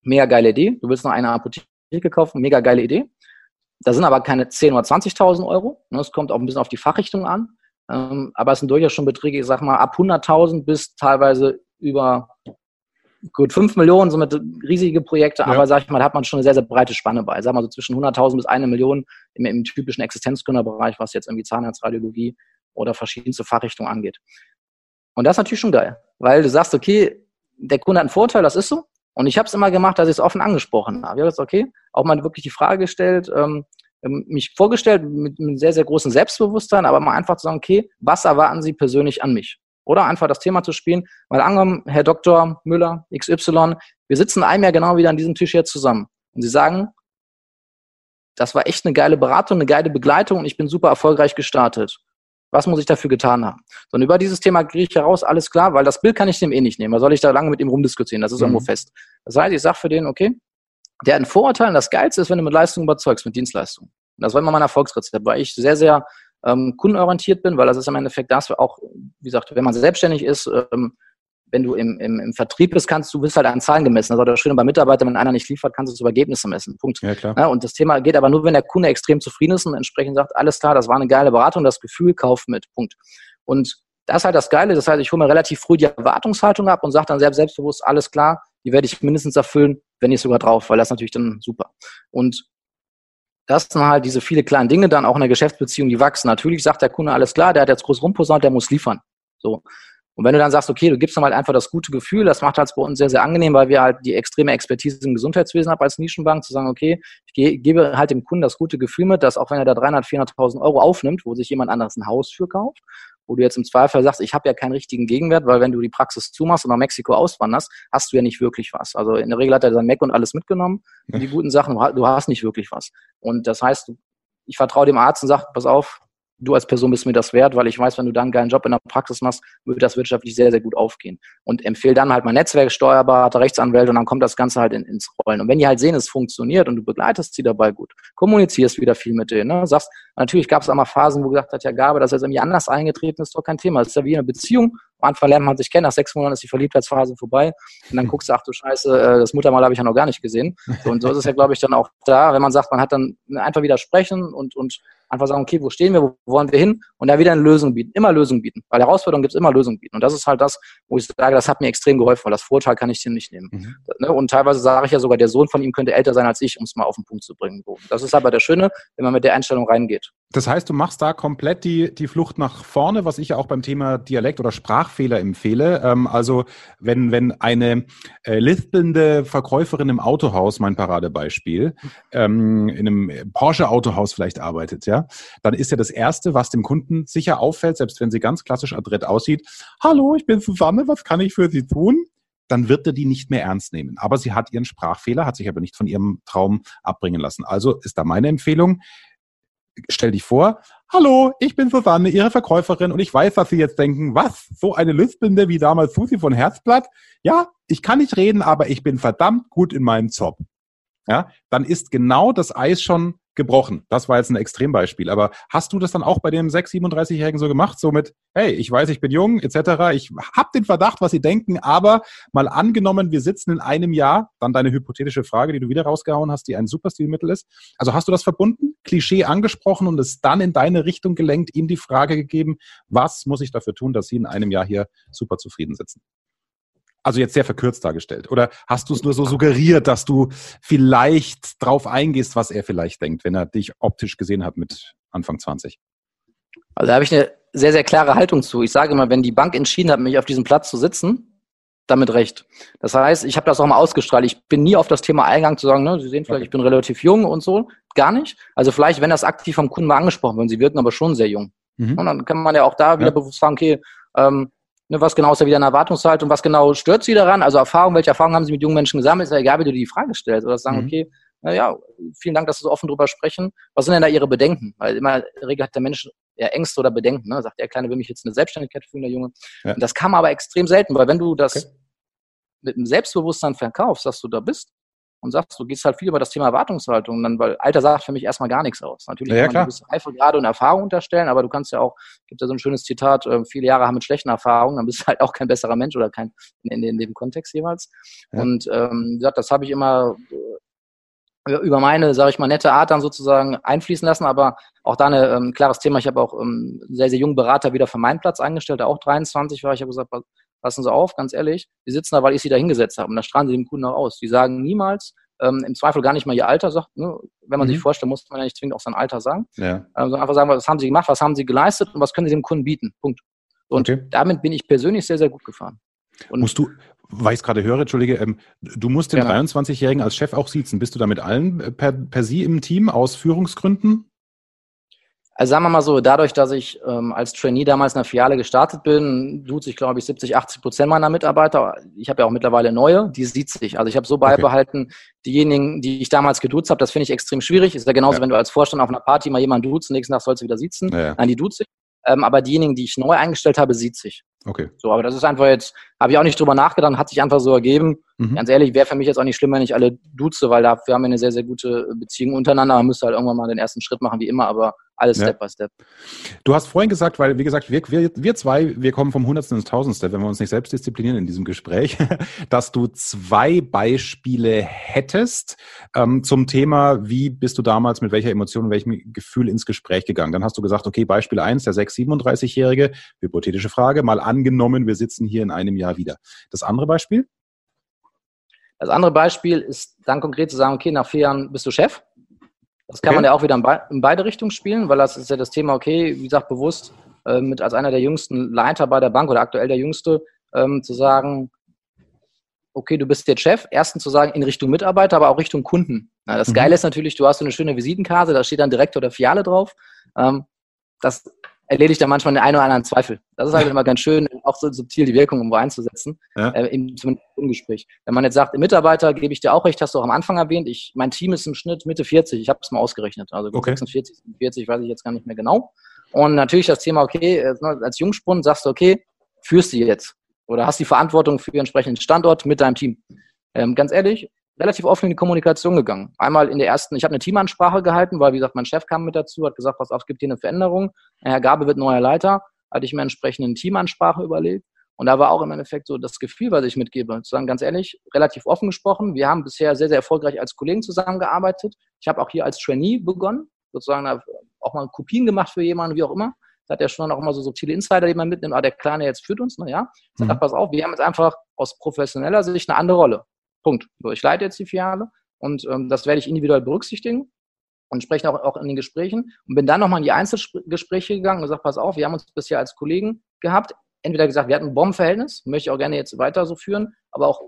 mega geile Idee. Du willst noch eine Apotheke kaufen, mega geile Idee. Da sind aber keine 10.000 oder 20.000 Euro. Es kommt auch ein bisschen auf die Fachrichtung an. Ähm, aber es sind durchaus schon Beträge, ich sag mal, ab 100.000 bis teilweise über gut 5 Millionen, somit riesige Projekte. Ja. Aber sag ich mal, da hat man schon eine sehr, sehr breite Spanne bei. Sag mal so zwischen 100.000 bis 1 Million im, im typischen Existenzgründerbereich, was jetzt irgendwie Zahnarztradiologie oder verschiedenste Fachrichtungen angeht. Und das ist natürlich schon geil, weil du sagst, okay, der Kunde hat einen Vorteil, das ist so. Und ich habe es immer gemacht, dass ich es offen angesprochen habe. Ich habe gesagt, okay, auch mal wirklich die Frage gestellt, ähm, ähm, mich vorgestellt mit einem sehr, sehr großen Selbstbewusstsein, aber mal einfach zu sagen, okay, was erwarten Sie persönlich an mich? Oder einfach das Thema zu spielen, weil angenommen, Herr Dr. Müller, XY, wir sitzen einem Jahr genau wieder an diesem Tisch hier zusammen. Und Sie sagen, das war echt eine geile Beratung, eine geile Begleitung und ich bin super erfolgreich gestartet. Was muss ich dafür getan haben? So, und über dieses Thema kriege ich heraus, alles klar, weil das Bild kann ich dem eh nicht nehmen. Was soll ich da lange mit ihm rumdiskutieren? Das ist mhm. irgendwo fest. Das heißt, ich sage für den, okay, der hat einen Vorurteil und das Geilste ist, wenn du mit Leistung überzeugst, mit Dienstleistung. Und das war immer mein Erfolgsrezept, weil ich sehr, sehr ähm, kundenorientiert bin, weil das ist im Endeffekt das, auch, wie gesagt, wenn man selbstständig ist, ähm, wenn du im, im, im Vertrieb bist, kannst du bist halt an Zahlen gemessen. Das ist das Schöne bei Mitarbeitern, wenn einer nicht liefert, kannst du es über Ergebnisse messen. Punkt. Ja, klar. Ja, und das Thema geht aber nur, wenn der Kunde extrem zufrieden ist und entsprechend sagt, alles klar, das war eine geile Beratung, das Gefühl, kauf mit. Punkt. Und das ist halt das Geile. Das heißt, ich hole mir relativ früh die Erwartungshaltung ab und sage dann selbst selbstbewusst, alles klar, die werde ich mindestens erfüllen, wenn nicht sogar drauf, weil das ist natürlich dann super. Und das sind halt diese viele kleinen Dinge dann auch in der Geschäftsbeziehung, die wachsen. Natürlich sagt der Kunde, alles klar, der hat jetzt groß rumposaunt, der muss liefern. So. Und wenn du dann sagst, okay, du gibst ihm halt einfach das gute Gefühl, das macht halt bei uns sehr, sehr angenehm, weil wir halt die extreme Expertise im Gesundheitswesen haben als Nischenbank, zu sagen, okay, ich gebe halt dem Kunden das gute Gefühl mit, dass auch wenn er da 300, 400.000 Euro aufnimmt, wo sich jemand anderes ein Haus für kauft, wo du jetzt im Zweifel sagst, ich habe ja keinen richtigen Gegenwert, weil wenn du die Praxis zumachst und nach Mexiko auswanderst, hast du ja nicht wirklich was. Also in der Regel hat er sein Mac und alles mitgenommen, die guten Sachen, du hast nicht wirklich was. Und das heißt, ich vertraue dem Arzt und sage, pass auf, du als Person bist mir das wert, weil ich weiß, wenn du dann einen geilen Job in der Praxis machst, würde das wirtschaftlich sehr, sehr gut aufgehen. Und empfehle dann halt mein Netzwerk, Steuerberater, Rechtsanwälte und dann kommt das Ganze halt in, ins Rollen. Und wenn die halt sehen, es funktioniert und du begleitest sie dabei gut, kommunizierst wieder viel mit denen, ne? sagst, natürlich gab es auch mal Phasen, wo gesagt hat, ja Gabe, das ist irgendwie anders eingetreten ist, doch kein Thema. Das ist ja wie eine Beziehung. Am Anfang lernt man sich kennen, nach sechs Monaten ist die Verliebtheitsphase vorbei und dann guckst du, ach du Scheiße, äh, das Muttermal habe ich ja noch gar nicht gesehen. Und so ist es ja, glaube ich, dann auch da, wenn man sagt, man hat dann einfach wieder sprechen und, und einfach sagen, okay, wo stehen wir, wo wollen wir hin und da wieder eine Lösung bieten, immer Lösung bieten, weil Herausforderungen gibt es immer Lösungen bieten und das ist halt das, wo ich sage, das hat mir extrem geholfen, weil das Vorteil kann ich dir nicht nehmen. Mhm. Ne, und teilweise sage ich ja sogar, der Sohn von ihm könnte älter sein als ich, um es mal auf den Punkt zu bringen. Das ist aber der Schöne, wenn man mit der Einstellung reingeht. Das heißt, du machst da komplett die, die Flucht nach vorne, was ich ja auch beim Thema Dialekt oder Sprachfehler empfehle. Ähm, also wenn, wenn eine äh, lispelnde Verkäuferin im Autohaus, mein Paradebeispiel, ähm, in einem Porsche-Autohaus vielleicht arbeitet, ja, dann ist ja das Erste, was dem Kunden sicher auffällt, selbst wenn sie ganz klassisch adrett aussieht, Hallo, ich bin Susanne, was kann ich für Sie tun? dann wird er die nicht mehr ernst nehmen. Aber sie hat ihren Sprachfehler, hat sich aber nicht von ihrem Traum abbringen lassen. Also ist da meine Empfehlung, stell dich vor, hallo, ich bin Susanne, Ihre Verkäuferin und ich weiß, dass Sie jetzt denken, was, so eine Lüstbinde wie damals Susi von Herzblatt? Ja, ich kann nicht reden, aber ich bin verdammt gut in meinem Job. Ja, dann ist genau das Eis schon gebrochen. Das war jetzt ein Extrembeispiel. Aber hast du das dann auch bei dem 6-, 37-Jährigen so gemacht? So mit, hey, ich weiß, ich bin jung, etc. Ich habe den Verdacht, was sie denken, aber mal angenommen, wir sitzen in einem Jahr, dann deine hypothetische Frage, die du wieder rausgehauen hast, die ein Superstilmittel ist. Also hast du das verbunden, Klischee angesprochen und es dann in deine Richtung gelenkt, ihm die Frage gegeben, was muss ich dafür tun, dass sie in einem Jahr hier super zufrieden sitzen? Also jetzt sehr verkürzt dargestellt. Oder hast du es nur so suggeriert, dass du vielleicht drauf eingehst, was er vielleicht denkt, wenn er dich optisch gesehen hat mit Anfang 20? Also da habe ich eine sehr, sehr klare Haltung zu. Ich sage immer, wenn die Bank entschieden hat, mich auf diesem Platz zu sitzen, damit recht. Das heißt, ich habe das auch mal ausgestrahlt. Ich bin nie auf das Thema eingegangen zu sagen, ne, Sie sehen vielleicht, okay. ich bin relativ jung und so. Gar nicht. Also vielleicht, wenn das aktiv vom Kunden mal angesprochen wird, Sie wirken aber schon sehr jung. Mhm. Und dann kann man ja auch da wieder ja. bewusst sagen, okay, ähm, Ne, was genau ist da wieder eine Erwartungshaltung? Was genau stört Sie daran? Also Erfahrung, welche Erfahrungen haben Sie mit jungen Menschen gesammelt? Ist ja egal, wie du die Frage stellst. Oder sagen, mhm. okay, naja, vielen Dank, dass Sie so offen drüber sprechen. Was sind denn da Ihre Bedenken? Weil immer Regel hat der Mensch ja Ängste oder Bedenken. Ne? Sagt der Kleine will mich jetzt eine Selbstständigkeit führen, der Junge. Ja. Und das kann man aber extrem selten, weil wenn du das okay. mit einem Selbstbewusstsein verkaufst, dass du da bist, und sagst, du gehst halt viel über das Thema Erwartungshaltung, dann, weil Alter sagt für mich erstmal gar nichts aus. Natürlich ja, kann man gewisse Reifegrade und Erfahrung unterstellen, aber du kannst ja auch, gibt ja so ein schönes Zitat, äh, viele Jahre haben mit schlechten Erfahrungen, dann bist du halt auch kein besserer Mensch oder kein, in, in, dem Kontext jeweils. Ja. Und ähm, wie gesagt, das habe ich immer äh, über meine, sage ich mal, nette Art dann sozusagen einfließen lassen, aber auch da ein ähm, klares Thema. Ich habe auch ähm, sehr, sehr jungen Berater wieder für meinen Platz eingestellt, der auch 23 war. Ich habe gesagt, passen Sie auf, ganz ehrlich, die sitzen da, weil ich sie da hingesetzt habe. Und da strahlen sie dem Kunden auch aus. Die sagen niemals, ähm, im Zweifel gar nicht mal ihr Alter sagt, ne? wenn man mhm. sich vorstellt, muss man ja nicht zwingend auch sein Alter sagen. Ja. Also einfach sagen, was haben sie gemacht, was haben sie geleistet und was können sie dem Kunden bieten. Punkt. Und okay. damit bin ich persönlich sehr, sehr gut gefahren. Und musst du, weil ich es gerade höre, Entschuldige, ähm, du musst den ja. 23-Jährigen als Chef auch siezen. Bist du da mit allen äh, per, per Sie im Team aus Führungsgründen? Also sagen wir mal so, dadurch, dass ich ähm, als Trainee damals in der Filiale gestartet bin, tut sich, glaube ich, 70, 80 Prozent meiner Mitarbeiter. Ich habe ja auch mittlerweile neue, die sieht sich. Also ich habe so beibehalten, okay. diejenigen, die ich damals geduzt habe, das finde ich extrem schwierig. Ist ja genauso, ja. wenn du als Vorstand auf einer Party mal jemanden duzt, nächsten Tag sollst du wieder sitzen. Ja. Nein, die duzt sich. Ähm, aber diejenigen, die ich neu eingestellt habe, sieht sich. Okay. So, aber das ist einfach jetzt, habe ich auch nicht drüber nachgedacht, hat sich einfach so ergeben. Mhm. Ganz ehrlich, wäre für mich jetzt auch nicht schlimm, wenn ich alle duze, weil da, wir haben eine sehr, sehr gute Beziehung untereinander. Man müsste halt irgendwann mal den ersten Schritt machen, wie immer, aber alles ja. Step by Step. Du hast vorhin gesagt, weil, wie gesagt, wir, wir, wir zwei, wir kommen vom Hundertsten ins Tausendste, wenn wir uns nicht selbst disziplinieren in diesem Gespräch, dass du zwei Beispiele hättest ähm, zum Thema, wie bist du damals mit welcher Emotion, welchem Gefühl ins Gespräch gegangen. Dann hast du gesagt, okay, Beispiel eins, der 6-37-Jährige, hypothetische Frage, mal angenommen, wir sitzen hier in einem Jahr wieder. Das andere Beispiel? Das andere Beispiel ist dann konkret zu sagen, okay, nach vier Jahren bist du Chef das kann okay. man ja auch wieder in, be in, beide Richtungen spielen, weil das ist ja das Thema, okay, wie gesagt, bewusst äh, mit als einer der jüngsten Leiter bei der Bank oder aktuell der jüngste, ähm, zu sagen, okay, du bist jetzt Chef, erstens zu sagen, in Richtung Mitarbeiter, aber auch Richtung Kunden. Ja, das mhm. Geile ist natürlich, du hast so eine schöne Visitenkarte, da steht dann Direktor der Filiale drauf. Ähm, das erledigt dann manchmal den einen oder anderen Zweifel. Das ist halt immer ganz schön, auch so subtil die Wirkung irgendwo einzusetzen, ja. äh, im, zumindest im Gespräch. Wenn man jetzt sagt, Mitarbeiter gebe ich dir auch recht, hast du auch am Anfang erwähnt, ich, mein Team ist im Schnitt Mitte 40, ich habe es mal ausgerechnet, also okay. 46, 47, weiß ich jetzt gar nicht mehr genau. Und natürlich das Thema, okay, äh, ne, als Jungspund sagst du, okay, führst du jetzt oder hast die Verantwortung für den entsprechenden Standort mit deinem Team. Ähm, ganz ehrlich, relativ offen in die Kommunikation gegangen. Einmal in der ersten, ich habe eine Teamansprache gehalten, weil, wie gesagt, mein Chef kam mit dazu, hat gesagt, pass auf, es gibt hier eine Veränderung. Herr Gabe wird neuer Leiter. Hatte ich mir entsprechend eine Teamansprache überlegt. Und da war auch im Endeffekt so das Gefühl, was ich mitgebe. Zu sagen, ganz ehrlich, relativ offen gesprochen. Wir haben bisher sehr, sehr erfolgreich als Kollegen zusammengearbeitet. Ich habe auch hier als Trainee begonnen, sozusagen auch mal Kopien gemacht für jemanden, wie auch immer. Da hat er schon auch immer so subtile Insider, die man mitnimmt. Ah, der Kleine jetzt führt uns, na ja. Sag, mhm. pass auf, wir haben jetzt einfach aus professioneller Sicht eine andere Rolle. Punkt. So, ich leite jetzt die Filiale und ähm, das werde ich individuell berücksichtigen und spreche auch, auch in den Gesprächen und bin dann nochmal in die Einzelgespräche gegangen und gesagt, pass auf, wir haben uns bisher als Kollegen gehabt, entweder gesagt, wir hatten ein Bombenverhältnis, möchte ich auch gerne jetzt weiter so führen, aber auch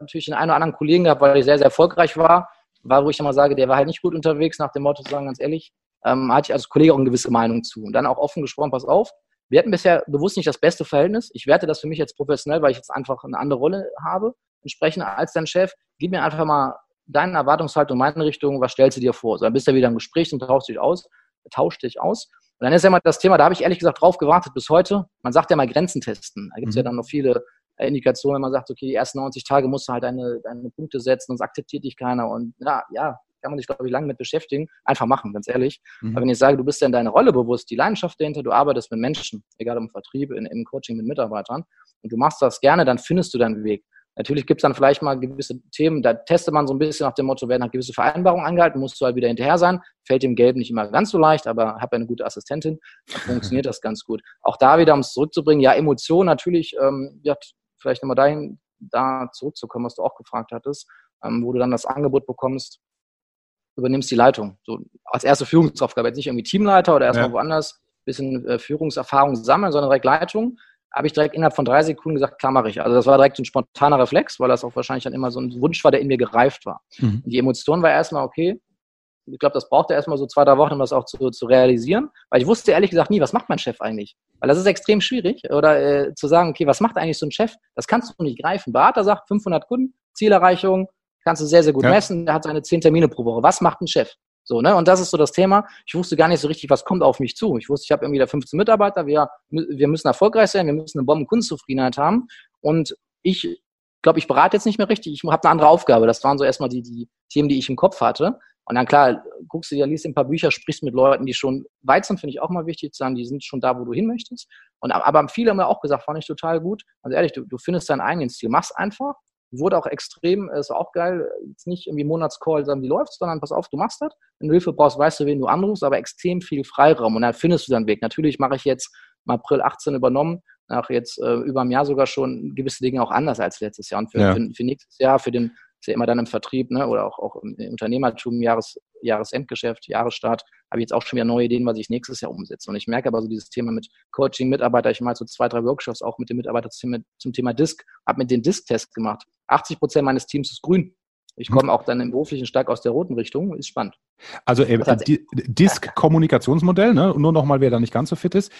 natürlich den einen oder anderen Kollegen gehabt, weil ich sehr, sehr erfolgreich war, war, wo ich immer sage, der war halt nicht gut unterwegs, nach dem Motto zu sagen, ganz ehrlich, ähm, hatte ich als Kollege auch eine gewisse Meinung zu. Und dann auch offen gesprochen, pass auf, wir hatten bisher bewusst nicht das beste Verhältnis. Ich werte das für mich jetzt professionell, weil ich jetzt einfach eine andere Rolle habe entsprechend als dein Chef, gib mir einfach mal deine Erwartungshaltung in meine Richtung, was stellst du dir vor? So, dann bist du wieder im Gespräch und tauchst dich aus. tauscht dich aus. Und dann ist ja immer das Thema, da habe ich ehrlich gesagt drauf gewartet bis heute. Man sagt ja mal Grenzen testen. Da gibt es mhm. ja dann noch viele Indikationen, wenn man sagt, okay, die ersten 90 Tage musst du halt deine, deine Punkte setzen, sonst akzeptiert dich keiner. Und ja, ja, kann man sich, glaube ich, lange mit beschäftigen. Einfach machen, ganz ehrlich. Mhm. Aber wenn ich sage, du bist ja in deiner Rolle bewusst, die Leidenschaft dahinter, du arbeitest mit Menschen, egal im Vertrieb, in, im Coaching mit Mitarbeitern, und du machst das gerne, dann findest du deinen Weg. Natürlich gibt es dann vielleicht mal gewisse Themen, da testet man so ein bisschen nach dem Motto, werden halt gewisse Vereinbarungen angehalten, musst du halt wieder hinterher sein. Fällt dem Gelb nicht immer ganz so leicht, aber habe ja eine gute Assistentin, dann funktioniert das ganz gut. Auch da wieder, um es zurückzubringen, ja, Emotionen natürlich, ähm, ja, vielleicht nochmal dahin, da zurückzukommen, was du auch gefragt hattest, ähm, wo du dann das Angebot bekommst, übernimmst die Leitung. So als erste Führungsaufgabe, jetzt nicht irgendwie Teamleiter oder erstmal ja. woanders, bisschen äh, Führungserfahrung sammeln, sondern direkt Leitung habe ich direkt innerhalb von drei Sekunden gesagt, klar mache ich. Also das war direkt ein spontaner Reflex, weil das auch wahrscheinlich dann immer so ein Wunsch war, der in mir gereift war. Mhm. Die Emotion war erstmal, okay, ich glaube, das brauchte erstmal so zwei, drei Wochen, um das auch zu, zu realisieren, weil ich wusste ehrlich gesagt nie, was macht mein Chef eigentlich? Weil das ist extrem schwierig, oder äh, zu sagen, okay, was macht eigentlich so ein Chef? Das kannst du nicht greifen. Berater sagt 500 Kunden, Zielerreichung, kannst du sehr, sehr gut ja. messen, der hat seine 10 Termine pro Woche. Was macht ein Chef? So, ne? Und das ist so das Thema. Ich wusste gar nicht so richtig, was kommt auf mich zu. Ich wusste, ich habe irgendwie da 15 Mitarbeiter, wir, wir müssen erfolgreich sein, wir müssen eine Bombenkunstzufriedenheit haben. Und ich glaube, ich berate jetzt nicht mehr richtig, ich habe eine andere Aufgabe. Das waren so erstmal die, die Themen, die ich im Kopf hatte. Und dann klar, guckst du dir, liest ein paar Bücher, sprichst mit Leuten, die schon weit sind, finde ich auch mal wichtig zu sagen, die sind schon da, wo du hin möchtest. Und aber viele haben mir auch gesagt, fand ich total gut. Also ehrlich, du, du findest deinen eigenen Stil, mach's einfach wurde auch extrem, ist auch geil, jetzt nicht irgendwie Monatscall sagen, wie läuft's, sondern pass auf, du machst das. Wenn du Hilfe brauchst, weißt du, wen du anrufst, aber extrem viel Freiraum und dann findest du deinen Weg. Natürlich mache ich jetzt im April 18 übernommen, nach jetzt äh, über einem Jahr sogar schon gewisse Dinge auch anders als letztes Jahr und für, ja. für, für nächstes Jahr, für den ist ja immer dann im Vertrieb ne, oder auch, auch im Unternehmertum, Jahres, Jahresendgeschäft, Jahresstart, habe ich jetzt auch schon wieder neue Ideen, was ich nächstes Jahr umsetze. Und ich merke aber so dieses Thema mit Coaching, Mitarbeiter, ich mache so zwei, drei Workshops auch mit den Mitarbeitern zum, Thema Disk, habe mit den Disk-Test gemacht. 80 Prozent meines Teams ist grün. Ich komme auch dann im beruflichen stark aus der roten Richtung, ist spannend. Also äh, Disk-Kommunikationsmodell, ne? nur nochmal, wer da nicht ganz so fit ist.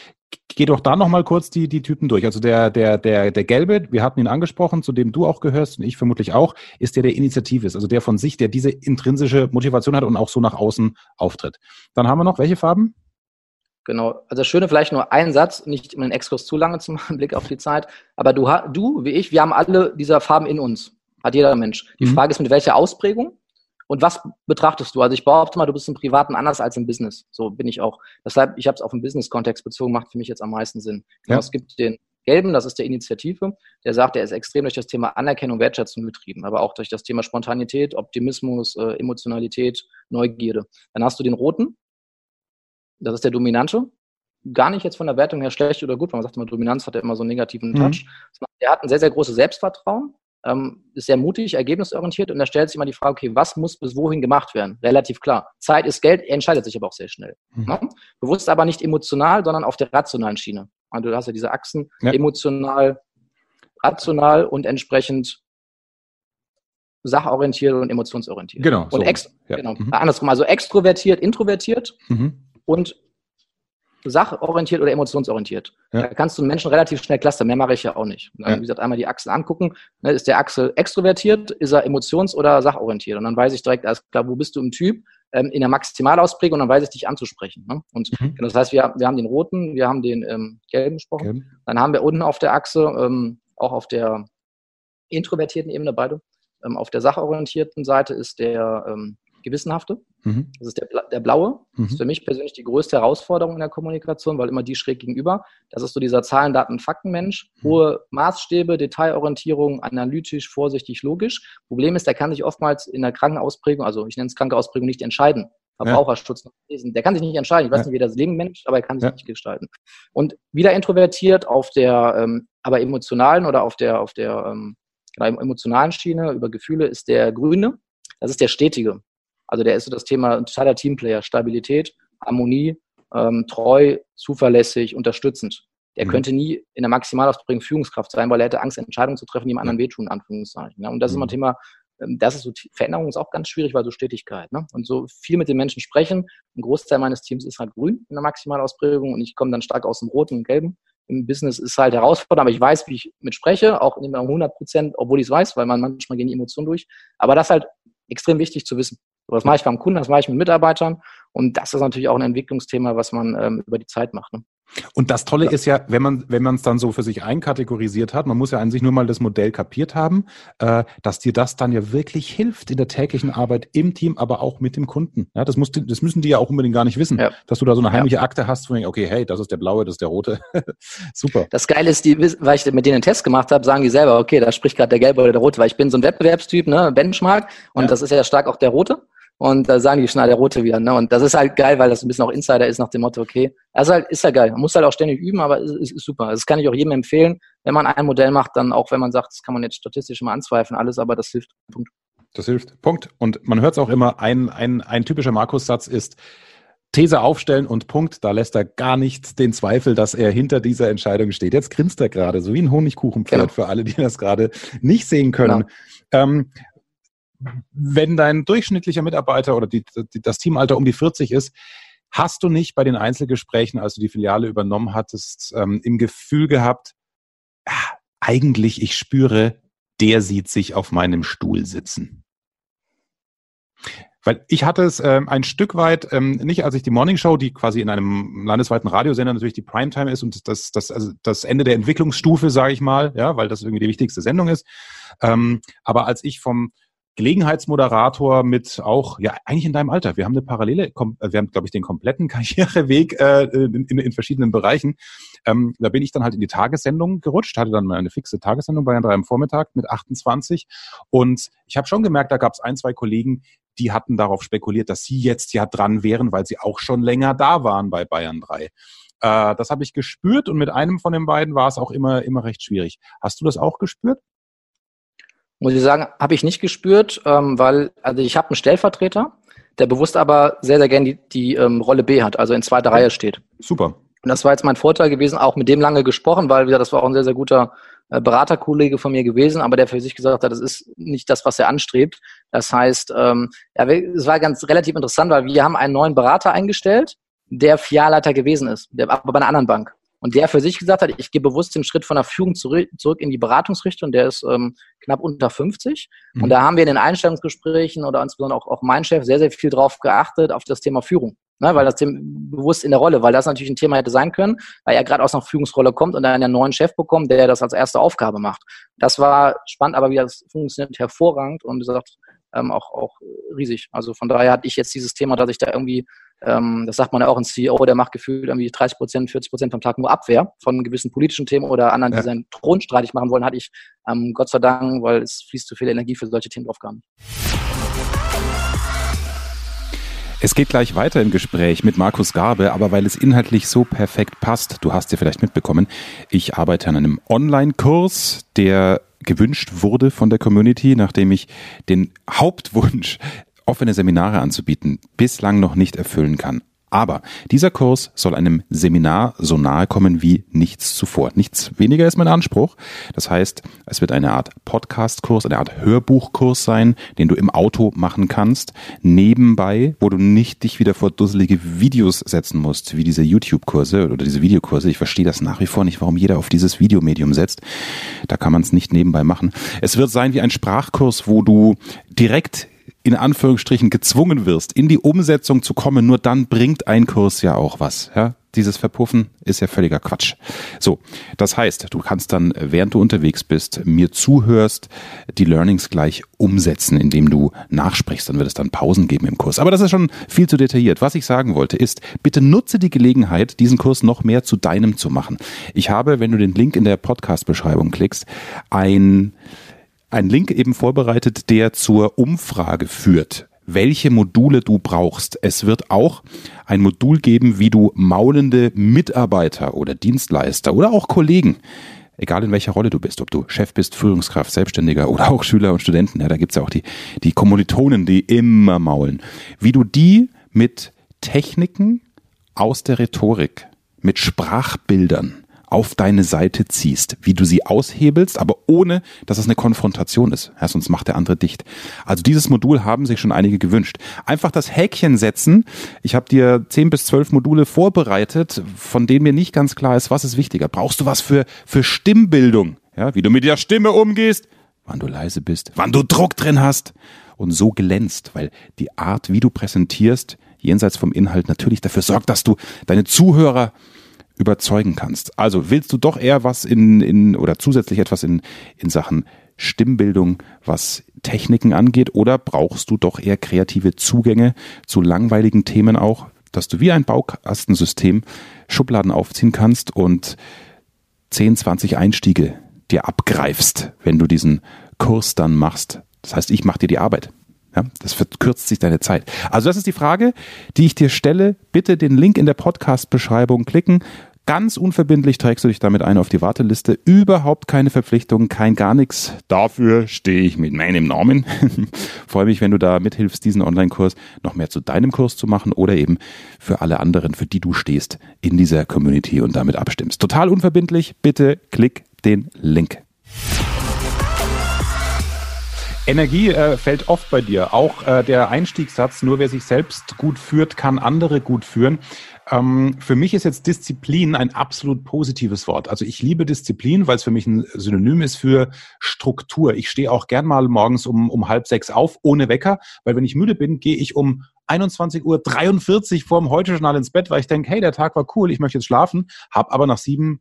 Geh doch da nochmal kurz die, die Typen durch. Also der, der, der, der Gelbe, wir hatten ihn angesprochen, zu dem du auch gehörst und ich vermutlich auch, ist der, der initiativ ist. Also der von sich, der diese intrinsische Motivation hat und auch so nach außen auftritt. Dann haben wir noch welche Farben? Genau. Also das Schöne vielleicht nur ein Satz, nicht um den Exkurs zu lange zu machen, Blick auf die Zeit. Aber du, du, wie ich, wir haben alle dieser Farben in uns. Hat jeder Mensch. Die mhm. Frage ist, mit welcher Ausprägung und was betrachtest du? Also ich behaupte mal, du bist im Privaten anders als im Business. So bin ich auch. Deshalb, ich habe es auf den Business-Kontext bezogen, macht für mich jetzt am meisten Sinn. Genau, ja. Es gibt den Gelben, das ist der Initiative, der sagt, er ist extrem durch das Thema Anerkennung, Wertschätzung getrieben, aber auch durch das Thema Spontanität, Optimismus, äh, Emotionalität, Neugierde. Dann hast du den Roten, das ist der Dominante, gar nicht jetzt von der Wertung her schlecht oder gut, weil man sagt immer, Dominanz hat ja immer so einen negativen mhm. Touch. Er hat ein sehr, sehr großes Selbstvertrauen, ist sehr mutig, ergebnisorientiert und da stellt sich immer die Frage, okay, was muss bis wohin gemacht werden? Relativ klar. Zeit ist Geld, entscheidet sich aber auch sehr schnell. Mhm. Ne? Bewusst aber nicht emotional, sondern auf der rationalen Schiene. Also du hast ja diese Achsen, ja. emotional, rational und entsprechend sachorientiert und emotionsorientiert. Genau. Und so. ex ja. genau. Mhm. andersrum, also extrovertiert, introvertiert mhm. und sachorientiert oder emotionsorientiert. Ja. Da kannst du einen Menschen relativ schnell clustern. Mehr mache ich ja auch nicht. Dann, ja. Wie gesagt, einmal die Achsen angucken. Ne, ist der Achsel extrovertiert? Ist er emotions- oder sachorientiert? Und dann weiß ich direkt, alles klar, wo bist du im Typ? Ähm, in der Maximalausprägung und dann weiß ich dich anzusprechen. Ne? Und mhm. Genau, das heißt, wir, wir haben den roten, wir haben den ähm, gelben gesprochen. Gelb. Dann haben wir unten auf der Achse, ähm, auch auf der introvertierten Ebene beide, ähm, auf der sachorientierten Seite ist der ähm, gewissenhafte. Mhm. Das ist der, der blaue. Mhm. Das ist für mich persönlich die größte Herausforderung in der Kommunikation, weil immer die schräg gegenüber. Das ist so dieser Zahlen, Daten, Fakten-Mensch. Mhm. Hohe Maßstäbe, Detailorientierung, analytisch, vorsichtig, logisch. Problem ist, der kann sich oftmals in der kranken Ausprägung, also ich nenne es kranke Ausprägung, nicht entscheiden. Verbraucherschutz ja. Der kann sich nicht entscheiden. Ich weiß ja. nicht, wie das Leben Mensch, aber er kann sich ja. nicht gestalten. Und wieder introvertiert auf der, ähm, aber emotionalen oder auf der, auf der ähm, emotionalen Schiene über Gefühle ist der Grüne. Das ist der Stetige. Also der ist so das Thema totaler Teamplayer, Stabilität, Harmonie, ähm, treu, zuverlässig, unterstützend. Der mhm. könnte nie in der Maximalausbringung Führungskraft sein, weil er hätte Angst, Entscheidungen zu treffen, die ihm anderen wehtun, in Anführungszeichen. Ja, und das mhm. ist immer ein Thema, ähm, das ist so, Veränderung ist auch ganz schwierig, weil so Stetigkeit. Ne? Und so viel mit den Menschen sprechen. Ein Großteil meines Teams ist halt grün in der Maximalausbringung und ich komme dann stark aus dem Roten und Gelben. Im Business ist halt herausfordernd, aber ich weiß, wie ich mit spreche, auch nicht mehr 100 Prozent, obwohl ich es weiß, weil man manchmal gehen die Emotionen durch. Aber das ist halt extrem wichtig zu wissen. So, was mache ich beim Kunden, das mache ich mit Mitarbeitern. Und das ist natürlich auch ein Entwicklungsthema, was man ähm, über die Zeit macht. Ne? Und das Tolle ja. ist ja, wenn man wenn man es dann so für sich einkategorisiert hat, man muss ja an sich nur mal das Modell kapiert haben, äh, dass dir das dann ja wirklich hilft in der täglichen Arbeit im Team, aber auch mit dem Kunden. Ja, das, musst, das müssen die ja auch unbedingt gar nicht wissen, ja. dass du da so eine heimliche ja. Akte hast, wo du denkst, okay, hey, das ist der blaue, das ist der rote. Super. Das Geile ist, die, weil ich mit denen einen Test gemacht habe, sagen die selber, okay, da spricht gerade der gelbe oder der rote, weil ich bin so ein Wettbewerbstyp, ne, Benchmark, und das ist ja stark auch der rote. Und da sagen die ah, der Rote wieder. Ne? Und das ist halt geil, weil das ein bisschen auch Insider ist nach dem Motto, okay, also halt, ist ja geil. Man muss halt auch ständig üben, aber es ist, ist, super. Das kann ich auch jedem empfehlen. Wenn man ein Modell macht, dann auch wenn man sagt, das kann man jetzt statistisch immer anzweifeln, alles, aber das hilft. Punkt. Das hilft. Punkt. Und man hört es auch immer, ein, ein, ein typischer Markus-Satz ist, These aufstellen und Punkt. Da lässt er gar nicht den Zweifel, dass er hinter dieser Entscheidung steht. Jetzt grinst er gerade, so wie ein Honigkuchenpferd genau. für alle, die das gerade nicht sehen können. Genau. Ähm, wenn dein durchschnittlicher Mitarbeiter oder die, die, das Teamalter um die 40 ist, hast du nicht bei den Einzelgesprächen, als du die Filiale übernommen hattest, ähm, im Gefühl gehabt, ja, eigentlich, ich spüre, der sieht sich auf meinem Stuhl sitzen. Weil ich hatte es ähm, ein Stück weit, ähm, nicht als ich die Morning Show, die quasi in einem landesweiten Radiosender natürlich die Primetime ist und das, das, also das Ende der Entwicklungsstufe, sage ich mal, ja, weil das irgendwie die wichtigste Sendung ist. Ähm, aber als ich vom Gelegenheitsmoderator mit auch, ja, eigentlich in deinem Alter. Wir haben eine Parallele, äh, wir haben, glaube ich, den kompletten Karriereweg äh, in, in, verschiedenen Bereichen. Ähm, da bin ich dann halt in die Tagessendung gerutscht, hatte dann mal eine fixe Tagessendung bei drei am Vormittag mit 28. Und ich habe schon gemerkt, da gab es ein, zwei Kollegen, die hatten darauf spekuliert, dass sie jetzt ja dran wären, weil sie auch schon länger da waren bei Bayern 3. Äh, das habe ich gespürt und mit einem von den beiden war es auch immer, immer recht schwierig. Hast du das auch gespürt? Muss ich sagen, habe ich nicht gespürt, ähm, weil, also ich habe einen Stellvertreter, der bewusst aber sehr, sehr gerne die, die ähm, Rolle B hat, also in zweiter Reihe steht. Super. Und das war jetzt mein Vorteil gewesen, auch mit dem lange gesprochen, weil wieder, das war auch ein sehr, sehr guter äh, Beraterkollege von mir gewesen, aber der für sich gesagt hat, das ist nicht das, was er anstrebt. Das heißt, ähm, ja, es war ganz relativ interessant, weil wir haben einen neuen Berater eingestellt, der Filialleiter gewesen ist, der, aber bei einer anderen Bank. Und der für sich gesagt hat, ich gehe bewusst den Schritt von der Führung zurück, zurück in die Beratungsrichtung, der ist ähm, knapp unter 50. Mhm. Und da haben wir in den Einstellungsgesprächen oder insbesondere auch, auch mein Chef sehr, sehr viel drauf geachtet, auf das Thema Führung. Ne, weil das Thema bewusst in der Rolle, weil das natürlich ein Thema hätte sein können, weil er gerade aus einer Führungsrolle kommt und dann einen neuen Chef bekommt, der das als erste Aufgabe macht. Das war spannend, aber wie das funktioniert hervorragend und gesagt, ähm, auch, auch riesig. Also von daher hatte ich jetzt dieses Thema, dass ich da irgendwie ähm, das sagt man ja auch, ein CEO, der macht gefühlt irgendwie 30 Prozent, 40 Prozent vom Tag nur Abwehr von gewissen politischen Themen oder anderen, die ja. seinen Thron streitig machen wollen, hatte ich ähm, Gott sei Dank, weil es fließt zu viel Energie für solche Themen drauf gar nicht. Es geht gleich weiter im Gespräch mit Markus Garbe, aber weil es inhaltlich so perfekt passt, du hast ja vielleicht mitbekommen, ich arbeite an einem Online-Kurs, der gewünscht wurde von der Community, nachdem ich den Hauptwunsch offene Seminare anzubieten, bislang noch nicht erfüllen kann. Aber dieser Kurs soll einem Seminar so nahe kommen wie nichts zuvor. Nichts weniger ist mein Anspruch. Das heißt, es wird eine Art Podcast-Kurs, eine Art Hörbuchkurs sein, den du im Auto machen kannst, nebenbei, wo du nicht dich wieder vor dusselige Videos setzen musst, wie diese YouTube-Kurse oder diese Videokurse. Ich verstehe das nach wie vor nicht, warum jeder auf dieses Videomedium setzt. Da kann man es nicht nebenbei machen. Es wird sein wie ein Sprachkurs, wo du direkt in Anführungsstrichen gezwungen wirst, in die Umsetzung zu kommen, nur dann bringt ein Kurs ja auch was. Ja? Dieses Verpuffen ist ja völliger Quatsch. So, das heißt, du kannst dann, während du unterwegs bist, mir zuhörst, die Learnings gleich umsetzen, indem du nachsprichst. Dann wird es dann Pausen geben im Kurs. Aber das ist schon viel zu detailliert. Was ich sagen wollte, ist, bitte nutze die Gelegenheit, diesen Kurs noch mehr zu deinem zu machen. Ich habe, wenn du den Link in der Podcast-Beschreibung klickst, ein einen Link eben vorbereitet, der zur Umfrage führt welche Module du brauchst. Es wird auch ein Modul geben, wie du maulende Mitarbeiter oder Dienstleister oder auch Kollegen, egal in welcher Rolle du bist, ob du Chef bist, Führungskraft, Selbstständiger oder auch Schüler und Studenten, ja, da gibt's ja auch die, die Kommilitonen, die immer maulen, wie du die mit Techniken aus der Rhetorik, mit Sprachbildern, auf deine Seite ziehst, wie du sie aushebelst, aber ohne, dass es eine Konfrontation ist. Ja, sonst macht der andere dicht. Also dieses Modul haben sich schon einige gewünscht. Einfach das Häkchen setzen. Ich habe dir zehn bis zwölf Module vorbereitet, von denen mir nicht ganz klar ist, was ist wichtiger. Brauchst du was für, für Stimmbildung? Ja, wie du mit der Stimme umgehst, wann du leise bist, wann du Druck drin hast und so glänzt, weil die Art, wie du präsentierst, jenseits vom Inhalt natürlich dafür sorgt, dass du deine Zuhörer überzeugen kannst. Also willst du doch eher was in, in oder zusätzlich etwas in, in Sachen Stimmbildung, was Techniken angeht, oder brauchst du doch eher kreative Zugänge zu langweiligen Themen auch, dass du wie ein Baukastensystem Schubladen aufziehen kannst und 10, 20 Einstiege dir abgreifst, wenn du diesen Kurs dann machst. Das heißt, ich mache dir die Arbeit. Ja, das verkürzt sich deine Zeit. Also das ist die Frage, die ich dir stelle. Bitte den Link in der Podcast-Beschreibung klicken. Ganz unverbindlich trägst du dich damit ein auf die Warteliste. Überhaupt keine Verpflichtung, kein gar nichts. Dafür stehe ich mit meinem Namen. Freue mich, wenn du da mithilfst, diesen Online-Kurs noch mehr zu deinem Kurs zu machen oder eben für alle anderen, für die du stehst in dieser Community und damit abstimmst. Total unverbindlich. Bitte klick den Link. Energie äh, fällt oft bei dir. Auch äh, der Einstiegssatz, nur wer sich selbst gut führt, kann andere gut führen. Ähm, für mich ist jetzt Disziplin ein absolut positives Wort. Also ich liebe Disziplin, weil es für mich ein Synonym ist für Struktur. Ich stehe auch gern mal morgens um, um halb sechs auf, ohne Wecker, weil wenn ich müde bin, gehe ich um 21.43 Uhr vorm Heute-Journal ins Bett, weil ich denke, hey, der Tag war cool, ich möchte jetzt schlafen, habe aber nach sieben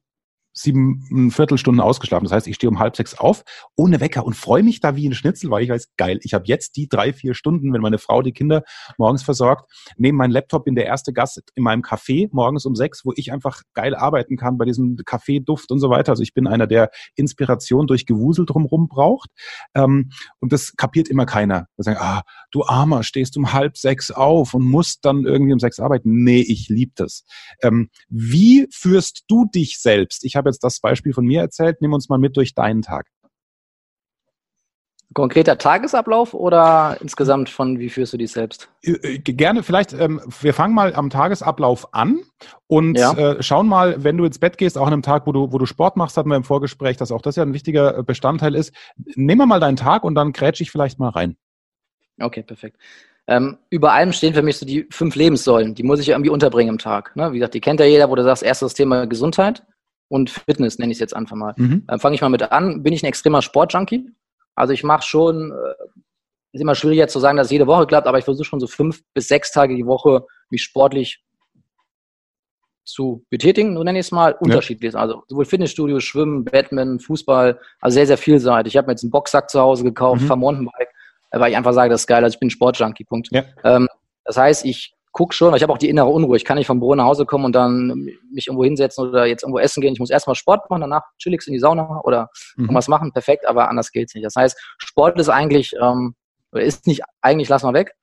sieben Viertelstunden ausgeschlafen. Das heißt, ich stehe um halb sechs auf, ohne Wecker und freue mich da wie ein Schnitzel, weil ich weiß, geil, ich habe jetzt die drei, vier Stunden, wenn meine Frau die Kinder morgens versorgt, neben meinem Laptop in der erste Gast in meinem Café morgens um sechs, wo ich einfach geil arbeiten kann bei diesem Kaffeeduft und so weiter. Also ich bin einer, der Inspiration durch Gewusel drumherum braucht. Ähm, und das kapiert immer keiner. Wir sagen, ah, du Armer, stehst um halb sechs auf und musst dann irgendwie um sechs arbeiten. Nee, ich liebe das. Ähm, wie führst du dich selbst? Ich habe habe jetzt das Beispiel von mir erzählt. Nimm uns mal mit durch deinen Tag. Konkreter Tagesablauf oder insgesamt von wie führst du dich selbst? Äh, äh, gerne, vielleicht, ähm, wir fangen mal am Tagesablauf an und ja. äh, schauen mal, wenn du ins Bett gehst, auch an einem Tag, wo du, wo du Sport machst, hatten wir im Vorgespräch, dass auch das ja ein wichtiger äh, Bestandteil ist. Nehmen wir mal deinen Tag und dann grätsche ich vielleicht mal rein. Okay, perfekt. Ähm, über allem stehen für mich so die fünf Lebenssäulen, die muss ich irgendwie unterbringen im Tag. Ne? Wie gesagt, die kennt ja jeder, wo du sagst, erstes Thema Gesundheit und Fitness, nenne ich es jetzt einfach mal. Mhm. Dann fange ich mal mit an. Bin ich ein extremer Sportjunkie? Also ich mache schon, äh, ist immer schwierig jetzt zu sagen, dass es jede Woche klappt, aber ich versuche schon so fünf bis sechs Tage die Woche mich sportlich zu betätigen, so nenne ich es mal, ja. unterschiedlich. Also sowohl Fitnessstudio, Schwimmen, Badminton, Fußball, also sehr, sehr vielseitig. Ich habe mir jetzt einen Boxsack zu Hause gekauft, mhm. Mountainbike, weil ich einfach sage, das ist geil, also ich bin Sportjunkie, Punkt. Ja. Ähm, das heißt, ich guck schon, ich habe auch die innere Unruhe. Ich kann nicht vom Büro nach Hause kommen und dann mich irgendwo hinsetzen oder jetzt irgendwo essen gehen. Ich muss erstmal Sport machen, danach chillig in die Sauna oder mhm. irgendwas machen. Perfekt, aber anders geht's nicht. Das heißt, Sport ist eigentlich, ähm, ist nicht eigentlich, lass mal weg,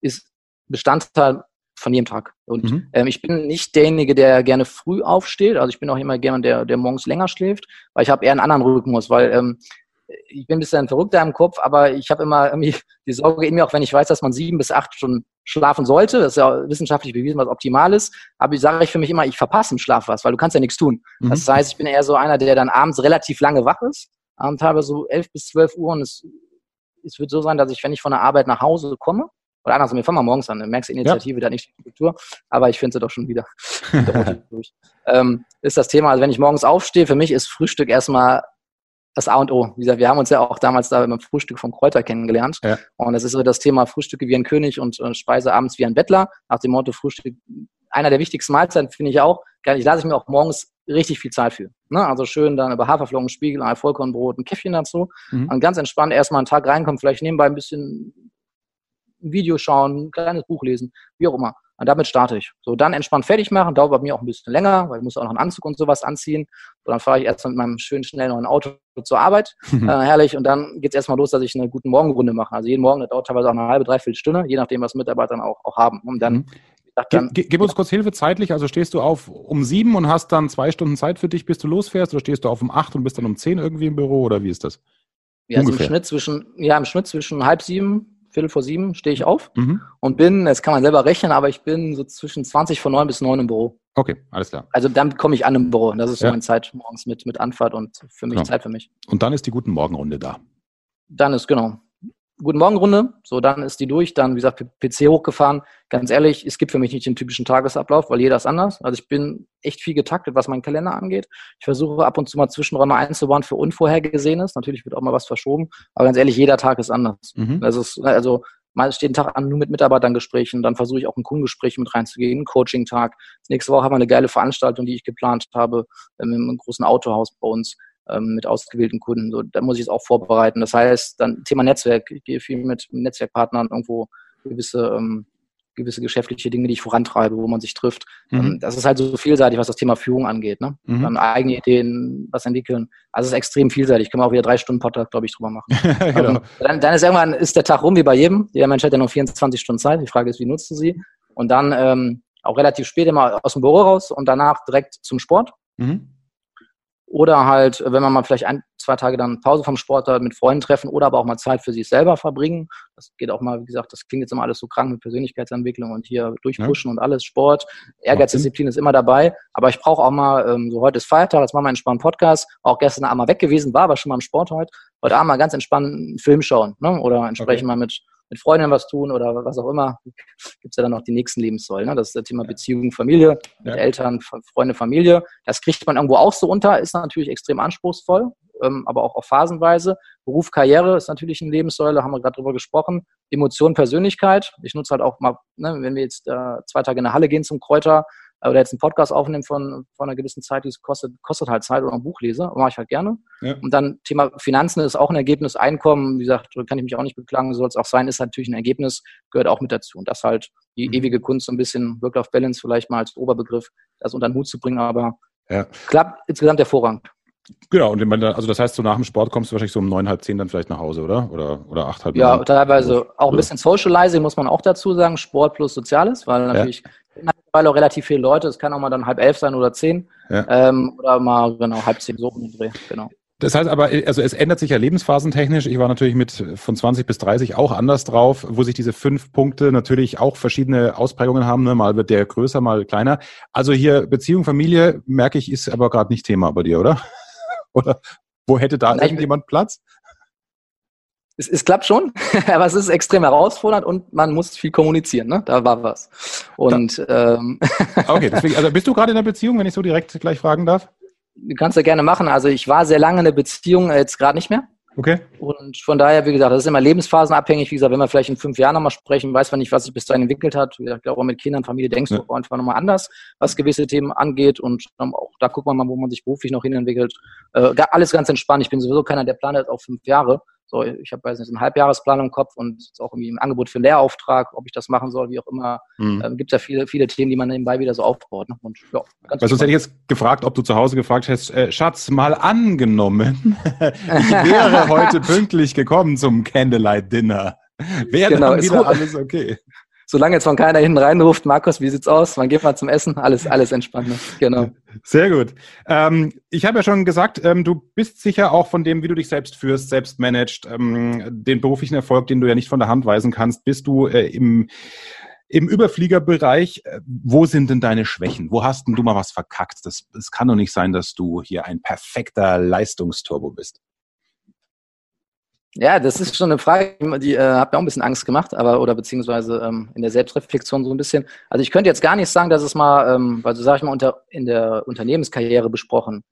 ist Bestandteil von jedem Tag. Und mhm. ähm, ich bin nicht derjenige, der gerne früh aufsteht. Also ich bin auch immer jemand, der, der morgens länger schläft, weil ich habe eher einen anderen Rhythmus, weil ähm, ich bin ein bisschen verrückter im Kopf, aber ich habe immer irgendwie die Sorge in mir, auch wenn ich weiß, dass man sieben bis acht Stunden schlafen sollte. Das ist ja wissenschaftlich bewiesen, was optimal ist. Aber ich sage ich für mich immer, ich verpasse im Schlaf was, weil du kannst ja nichts tun. Mhm. Das heißt, ich bin eher so einer, der dann abends relativ lange wach ist, abends teilweise so elf bis zwölf Uhr und es, es wird so sein, dass ich, wenn ich von der Arbeit nach Hause komme, oder andersrum, wir fangen mal morgens an, du merkst die Initiative, ja. da nicht die Struktur, aber ich finde sie doch schon wieder. ähm, ist das Thema, also wenn ich morgens aufstehe, für mich ist Frühstück erstmal das A und O. Wie gesagt, wir haben uns ja auch damals da beim Frühstück vom Kräuter kennengelernt. Ja. Und es ist so das Thema Frühstücke wie ein König und äh, Speise abends wie ein Bettler. Nach dem Motto Frühstück, einer der wichtigsten Mahlzeiten finde ich auch. Ich lasse ich mir auch morgens richtig viel Zeit für. Ne? Also schön dann über Haferflocken, Spiegel, ein Vollkornbrot, ein Käffchen dazu. Mhm. Und ganz entspannt erstmal einen Tag reinkommen, vielleicht nebenbei ein bisschen ein Video schauen, ein kleines Buch lesen, wie auch immer. Und damit starte ich. So, dann entspannt fertig machen, dauert bei mir auch ein bisschen länger, weil ich muss auch noch einen Anzug und sowas anziehen. So, dann fahre ich erst mit meinem schönen, schnellen neuen Auto zur Arbeit. äh, herrlich. Und dann geht es erstmal los, dass ich eine gute Morgenrunde mache. Also jeden Morgen, das dauert teilweise auch eine halbe, dreiviertel Stunde, je nachdem, was Mitarbeiter auch, auch haben. Und dann mhm. Dann, gib, gib, uns kurz Hilfe zeitlich. Also stehst du auf um sieben und hast dann zwei Stunden Zeit für dich, bis du losfährst, oder stehst du auf um acht und bist dann um zehn irgendwie im Büro oder wie ist das? Ja, also im Schnitt zwischen, ja, im Schnitt zwischen halb sieben Viertel vor sieben stehe ich auf mhm. und bin, das kann man selber rechnen, aber ich bin so zwischen 20 vor neun bis neun im Büro. Okay, alles klar. Also dann komme ich an im Büro. Das ist so ja. meine Zeit morgens mit, mit Anfahrt und für mich genau. Zeit für mich. Und dann ist die guten Morgenrunde da. Dann ist, genau. Guten Morgen Runde, so dann ist die durch, dann wie gesagt PC hochgefahren. Ganz ehrlich, es gibt für mich nicht den typischen Tagesablauf, weil jeder ist anders. Also ich bin echt viel getaktet, was meinen Kalender angeht. Ich versuche ab und zu mal Zwischenräume einzubauen für Unvorhergesehenes. Natürlich wird auch mal was verschoben, aber ganz ehrlich, jeder Tag ist anders. Mhm. Das ist, also mal steht ein Tag an nur mit Mitarbeitern Gesprächen, dann versuche ich auch ein Kundengespräch mit reinzugehen, einen Coaching-Tag. Nächste Woche haben wir eine geile Veranstaltung, die ich geplant habe, ähm, im großen Autohaus bei uns ähm, mit ausgewählten Kunden. So, da muss ich es auch vorbereiten. Das heißt, dann Thema Netzwerk. Ich gehe viel mit Netzwerkpartnern irgendwo gewisse ähm, gewisse geschäftliche Dinge, die ich vorantreibe, wo man sich trifft. Mhm. Ähm, das ist halt so vielseitig, was das Thema Führung angeht. Ne? Mhm. Dann eigene Ideen, was entwickeln. Also es ist extrem vielseitig. Können wir auch wieder drei Stunden Podcast, glaube ich, drüber machen. genau. Ähm, dann, dann, ist irgendwann ist der Tag rum wie bei jedem. Jeder Mensch hat ja noch 24 Stunden Zeit. Die Frage ist, wie nutzt du sie? Und dann ähm, auch relativ spät immer aus dem Büro raus und danach direkt zum Sport. Mhm. Oder halt, wenn man mal vielleicht ein, zwei Tage dann Pause vom Sport hat, mit Freunden treffen oder aber auch mal Zeit für sich selber verbringen. Das geht auch mal, wie gesagt, das klingt jetzt immer alles so krank mit Persönlichkeitsentwicklung und hier durchpushen ja. und alles, Sport. Ehrgeiz, Disziplin ist immer dabei. Aber ich brauche auch mal, ähm, so heute ist Feiertag, jetzt machen wir einen entspannten Podcast. Auch gestern Abend mal weg gewesen, war aber schon mal im Sport heute. Heute Abend mal ganz entspannt einen Film schauen ne? oder entsprechend okay. mal mit mit Freunden was tun oder was auch immer, gibt es ja dann noch die nächsten Lebenssäulen. Ne? Das ist das Thema Beziehung, Familie, mit ja. Eltern, Freunde, Familie. Das kriegt man irgendwo auch so unter, ist natürlich extrem anspruchsvoll, ähm, aber auch auf Phasenweise. Beruf, Karriere ist natürlich eine Lebenssäule, haben wir gerade drüber gesprochen. Emotion, Persönlichkeit. Ich nutze halt auch mal, ne, wenn wir jetzt äh, zwei Tage in der Halle gehen zum Kräuter, oder jetzt einen Podcast aufnehmen von, von einer gewissen Zeit, die es kostet, kostet halt Zeit oder ein Buch lese, mache ich halt gerne. Ja. Und dann Thema Finanzen ist auch ein Ergebnis, Einkommen, wie gesagt, kann ich mich auch nicht beklagen, soll es auch sein, ist natürlich ein Ergebnis, gehört auch mit dazu. Und das halt die mhm. ewige Kunst, so ein bisschen Work-Life-Balance vielleicht mal als Oberbegriff, das unter den Hut zu bringen, aber ja. klappt insgesamt hervorragend. Genau, und also das heißt, so nach dem Sport kommst du wahrscheinlich so um neun, halb zehn dann vielleicht nach Hause, oder? Oder, oder acht, halb Ja, teilweise auch ein bisschen Socializing, muss man auch dazu sagen, Sport plus Soziales, weil natürlich ja. Mittlerweile auch relativ viele Leute, es kann auch mal dann halb elf sein oder zehn. Ja. Ähm, oder mal genau halb zehn so um den Dreh, genau. Das heißt aber, also es ändert sich ja lebensphasentechnisch. Ich war natürlich mit von 20 bis 30 auch anders drauf, wo sich diese fünf Punkte natürlich auch verschiedene Ausprägungen haben. Ne? Mal wird der größer, mal kleiner. Also hier Beziehung, Familie, merke ich, ist aber gerade nicht Thema bei dir, oder? Oder wo hätte da Nein, irgendjemand Platz? Es, es, klappt schon, aber es ist extrem herausfordernd und man muss viel kommunizieren. Ne? Da war was. Und da, ähm, okay, deswegen, also bist du gerade in einer Beziehung, wenn ich so direkt gleich fragen darf? Kannst du gerne machen. Also ich war sehr lange in der Beziehung, jetzt gerade nicht mehr. Okay. Und von daher, wie gesagt, das ist immer lebensphasenabhängig. Wie gesagt, wenn wir vielleicht in fünf Jahren nochmal sprechen, weiß man nicht, was sich bis dahin entwickelt hat. Wie gesagt, ich glaube, auch mit Kindern, Familie denkst ja. du einfach nochmal anders, was gewisse Themen angeht. Und auch da guckt man mal, wo man sich beruflich noch hinentwickelt. Äh, alles ganz entspannt. Ich bin sowieso keiner, der plant auf fünf Jahre. So, ich habe weiß nicht, einen Halbjahresplan im Kopf und auch irgendwie ein Angebot für einen Lehrauftrag, ob ich das machen soll, wie auch immer. Mhm. Ähm, Gibt ja viele, viele Themen, die man nebenbei wieder so aufbaut. Ne? Und, ja, Weil sonst hätte ich jetzt gefragt, ob du zu Hause gefragt hättest, äh, Schatz, mal angenommen, ich wäre heute pünktlich gekommen zum Candlelight Dinner. Wäre genau, dann wieder alles okay solange jetzt von keiner hinten reinruft, Markus, wie sieht's aus? Wann geht man zum Essen? Alles, alles entspannt. Ne? Genau. Sehr gut. Ähm, ich habe ja schon gesagt, ähm, du bist sicher auch von dem, wie du dich selbst führst, selbst managst, ähm, den beruflichen Erfolg, den du ja nicht von der Hand weisen kannst, bist du äh, im im Überfliegerbereich, äh, wo sind denn deine Schwächen? Wo hast denn du mal was verkackt? Das, es kann doch nicht sein, dass du hier ein perfekter Leistungsturbo bist. Ja, das ist schon eine Frage, die äh, hat mir auch ein bisschen Angst gemacht, aber oder beziehungsweise ähm, in der Selbstreflexion so ein bisschen. Also ich könnte jetzt gar nicht sagen, dass es mal, ähm, also sage ich mal, unter, in der Unternehmenskarriere besprochen.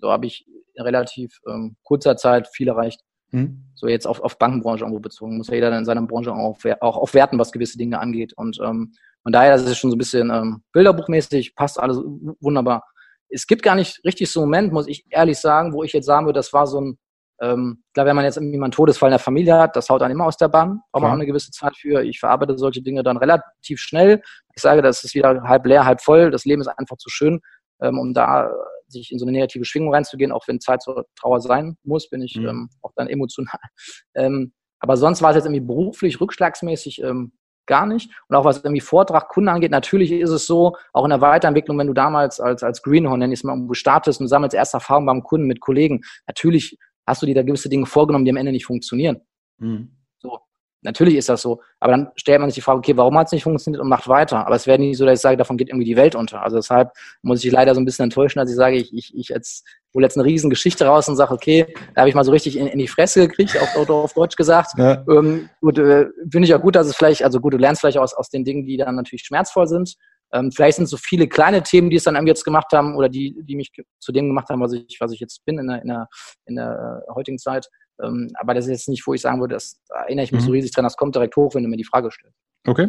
So habe ich in relativ ähm, kurzer Zeit viel erreicht. Mhm. So jetzt auf, auf Bankenbranche irgendwo bezogen. Muss ja jeder in seiner Branche auch, auch aufwerten, was gewisse Dinge angeht. Und ähm, von daher, das ist schon so ein bisschen ähm, bilderbuchmäßig, passt alles wunderbar. Es gibt gar nicht richtig so einen Moment, muss ich ehrlich sagen, wo ich jetzt sagen würde, das war so ein ähm, klar, wenn man jetzt irgendwie mal einen Todesfall in der Familie hat, das haut dann immer aus der Bahn. Braucht man auch eine gewisse Zeit für. Ich verarbeite solche Dinge dann relativ schnell. Ich sage, das ist wieder halb leer, halb voll. Das Leben ist einfach zu schön, ähm, um da sich in so eine negative Schwingung reinzugehen, auch wenn Zeit zur Trauer sein muss, bin ich mhm. ähm, auch dann emotional. Ähm, aber sonst war es jetzt irgendwie beruflich, rückschlagsmäßig ähm, gar nicht. Und auch was irgendwie Vortrag, Kunden angeht, natürlich ist es so, auch in der Weiterentwicklung, wenn du damals als, als Greenhorn, nenn ich es mal, startest und sammelst erste Erfahrungen beim Kunden mit Kollegen, natürlich hast du dir da gewisse Dinge vorgenommen, die am Ende nicht funktionieren. Mhm. So. Natürlich ist das so. Aber dann stellt man sich die Frage, okay, warum hat es nicht funktioniert und macht weiter? Aber es wäre nicht so, dass ich sage, davon geht irgendwie die Welt unter. Also deshalb muss ich leider so ein bisschen enttäuschen, dass ich sage, ich, ich, ich jetzt hole jetzt eine riesen Geschichte raus und sage, okay, da habe ich mal so richtig in, in die Fresse gekriegt, auf, auf Deutsch gesagt. Ja. Ähm, gut, äh, finde ich ja gut, dass es vielleicht, also gut, du lernst vielleicht aus, aus den Dingen, die dann natürlich schmerzvoll sind. Ähm, vielleicht sind so viele kleine Themen, die es dann jetzt gemacht haben oder die, die mich zu dem gemacht haben, was ich, was ich jetzt bin in der, in der, in der äh, heutigen Zeit. Ähm, aber das ist jetzt nicht, wo ich sagen würde, das da erinnere ich mich mhm. so riesig dran, das kommt direkt hoch, wenn du mir die Frage stellst. Okay.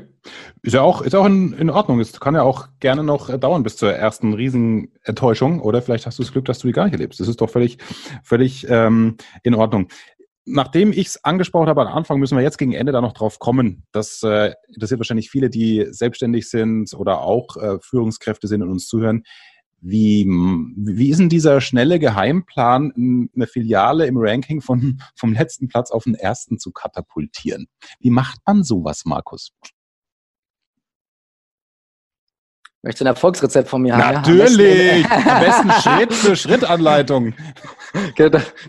Ist ja auch, ist auch in, in Ordnung. Es kann ja auch gerne noch dauern bis zur ersten Riesenenttäuschung. Oder vielleicht hast du das Glück, dass du die gar nicht erlebst. Das ist doch völlig, völlig ähm, in Ordnung. Nachdem ich es angesprochen habe am Anfang, müssen wir jetzt gegen Ende da noch drauf kommen. Das äh, interessiert wahrscheinlich viele, die selbstständig sind oder auch äh, Führungskräfte sind und uns zuhören. Wie, wie ist denn dieser schnelle Geheimplan, eine Filiale im Ranking von, vom letzten Platz auf den ersten zu katapultieren? Wie macht man sowas, Markus? Möchtest du ein Erfolgsrezept von mir haben? Natürlich! Am besten, Am besten Schritt für Schritt Anleitung.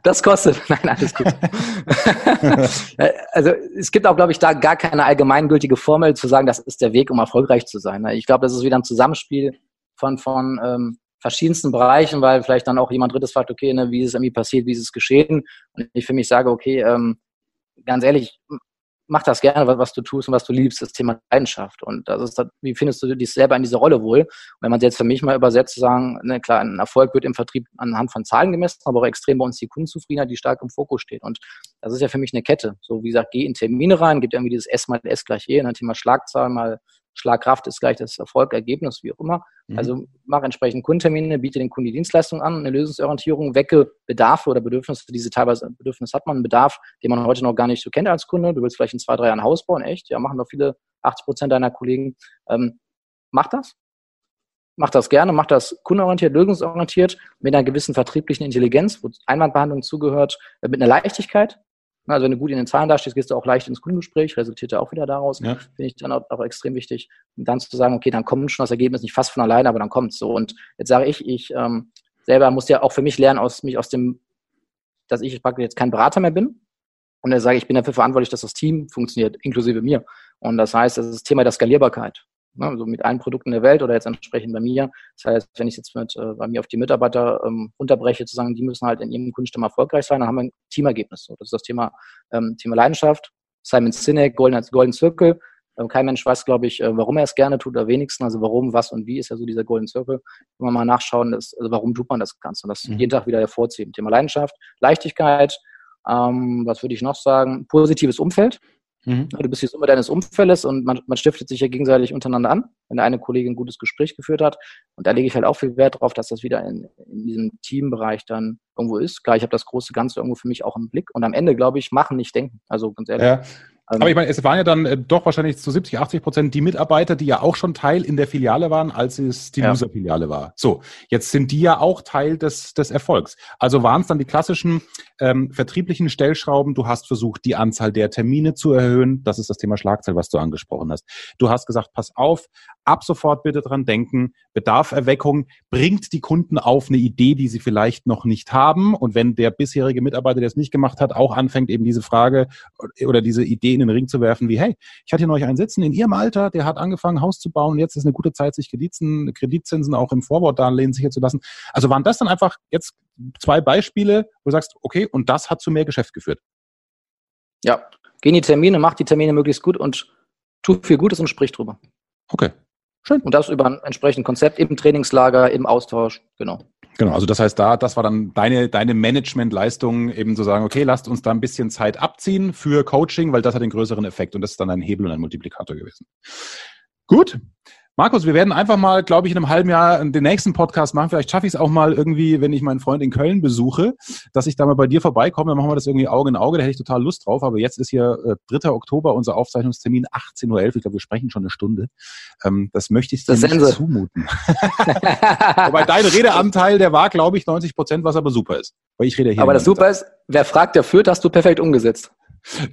Das kostet. Nein, alles gut. also es gibt auch, glaube ich, da gar keine allgemeingültige Formel zu sagen, das ist der Weg, um erfolgreich zu sein. Ich glaube, das ist wieder ein Zusammenspiel von, von ähm, verschiedensten Bereichen, weil vielleicht dann auch jemand Drittes fragt, okay, ne, wie ist es irgendwie passiert, wie ist es geschehen? Und ich für mich sage, okay, ähm, ganz ehrlich, mach das gerne, was, du tust und was du liebst, das Thema Leidenschaft. Und das ist, wie findest du dich selber in dieser Rolle wohl? Und wenn man es jetzt für mich mal übersetzt, sagen, ne, klar, ein Erfolg wird im Vertrieb anhand von Zahlen gemessen, aber auch extrem bei uns die Kundenzufriedenheit, die stark im Fokus steht. Und das ist ja für mich eine Kette. So wie gesagt, geh in Termine rein, gibt irgendwie dieses S mal S gleich E, ein ne, Thema Schlagzahl mal Schlagkraft ist gleich das Erfolg, Ergebnis, wie auch immer. Mhm. Also mach entsprechend Kundentermine, biete den Kunden die Dienstleistung an, eine Lösungsorientierung, wecke Bedarfe oder Bedürfnisse, diese teilweise Bedürfnis hat man, einen Bedarf, den man heute noch gar nicht so kennt als Kunde. Du willst vielleicht in zwei, drei Jahren ein Haus bauen, echt? Ja, machen doch viele, 80 Prozent deiner Kollegen. Ähm, mach das. Mach das gerne, mach das kundenorientiert, lösungsorientiert, mit einer gewissen vertrieblichen Intelligenz, wo Einwandbehandlung zugehört, äh, mit einer Leichtigkeit, also wenn du gut in den Zahlen dastehst, gehst du auch leicht ins Kundengespräch, resultiert ja auch wieder daraus. Ja. Finde ich dann auch, auch, extrem wichtig. Und dann zu sagen, okay, dann kommt schon das Ergebnis nicht fast von alleine, aber dann kommt es so. Und jetzt sage ich, ich ähm, selber muss ja auch für mich lernen, aus mich aus dem, dass ich praktisch jetzt kein Berater mehr bin. Und dann sage ich, ich bin dafür verantwortlich, dass das Team funktioniert, inklusive mir. Und das heißt, das ist das Thema der Skalierbarkeit ne, also mit allen Produkten der Welt oder jetzt entsprechend bei mir. Das heißt, wenn ich jetzt mit, äh, bei mir auf die Mitarbeiter ähm, runterbreche, zu sagen, die müssen halt in ihrem Kundenstamm erfolgreich sein, dann haben wir ein Teamergebnis. So, das ist das Thema, ähm, Thema Leidenschaft. Simon Sinek, Golden, Golden Circle. Ähm, kein Mensch weiß, glaube ich, äh, warum er es gerne tut oder wenigstens. Also warum, was und wie ist ja so dieser Golden Circle. Wenn wir mal nachschauen, ist, also warum tut man das Ganze? Und das mhm. jeden Tag wieder hervorziehen. Thema Leidenschaft, Leichtigkeit, ähm, was würde ich noch sagen? Positives Umfeld. Mhm. Du bist die Summe deines Umfeldes und man, man stiftet sich ja gegenseitig untereinander an, wenn eine Kollegin ein gutes Gespräch geführt hat. Und da lege ich halt auch viel Wert drauf, dass das wieder in, in diesem Teambereich dann irgendwo ist. Klar, ich habe das große Ganze irgendwo für mich auch im Blick. Und am Ende, glaube ich, machen, nicht denken. Also ganz ehrlich. Ja. Ähm, Aber ich meine, es waren ja dann äh, doch wahrscheinlich zu 70, 80 Prozent die Mitarbeiter, die ja auch schon Teil in der Filiale waren, als es die ja. User-Filiale war. So, jetzt sind die ja auch Teil des, des Erfolgs. Also waren es dann die klassischen ähm, vertrieblichen Stellschrauben. Du hast versucht, die Anzahl der Termine zu erhöhen. Das ist das Thema Schlagzeil, was du angesprochen hast. Du hast gesagt, pass auf, ab sofort bitte dran denken, Bedarferweckung bringt die Kunden auf eine Idee, die sie vielleicht noch nicht haben. Und wenn der bisherige Mitarbeiter, der es nicht gemacht hat, auch anfängt, eben diese Frage oder diese Idee in den Ring zu werfen, wie, hey, ich hatte hier neulich einen sitzen in Ihrem Alter, der hat angefangen, Haus zu bauen, jetzt ist eine gute Zeit, sich Kreditzinsen, Kreditzinsen auch im Vorwortdarlehen sicher zu lassen. Also waren das dann einfach jetzt zwei Beispiele, wo du sagst, okay, und das hat zu mehr Geschäft geführt? Ja, geh in die Termine, mach die Termine möglichst gut und tu viel Gutes und sprich drüber. Okay, schön. Und das über ein entsprechendes Konzept im Trainingslager, im Austausch, genau. Genau, also das heißt, da, das war dann deine, deine Managementleistung, eben zu sagen, okay, lasst uns da ein bisschen Zeit abziehen für Coaching, weil das hat den größeren Effekt und das ist dann ein Hebel und ein Multiplikator gewesen. Gut, Markus, wir werden einfach mal, glaube ich, in einem halben Jahr den nächsten Podcast machen. Vielleicht schaffe ich es auch mal irgendwie, wenn ich meinen Freund in Köln besuche, dass ich da mal bei dir vorbeikomme. Dann machen wir das irgendwie Auge in Auge. Da hätte ich total Lust drauf. Aber jetzt ist hier äh, 3. Oktober, unser Aufzeichnungstermin, 18.11 Uhr. Ich glaube, wir sprechen schon eine Stunde. Ähm, das möchte ich dir das nicht zumuten. Wobei dein Redeanteil, der war, glaube ich, 90 Prozent, was aber super ist. Weil ich rede hier. Aber das super ist, wer fragt, der führt, hast du perfekt umgesetzt.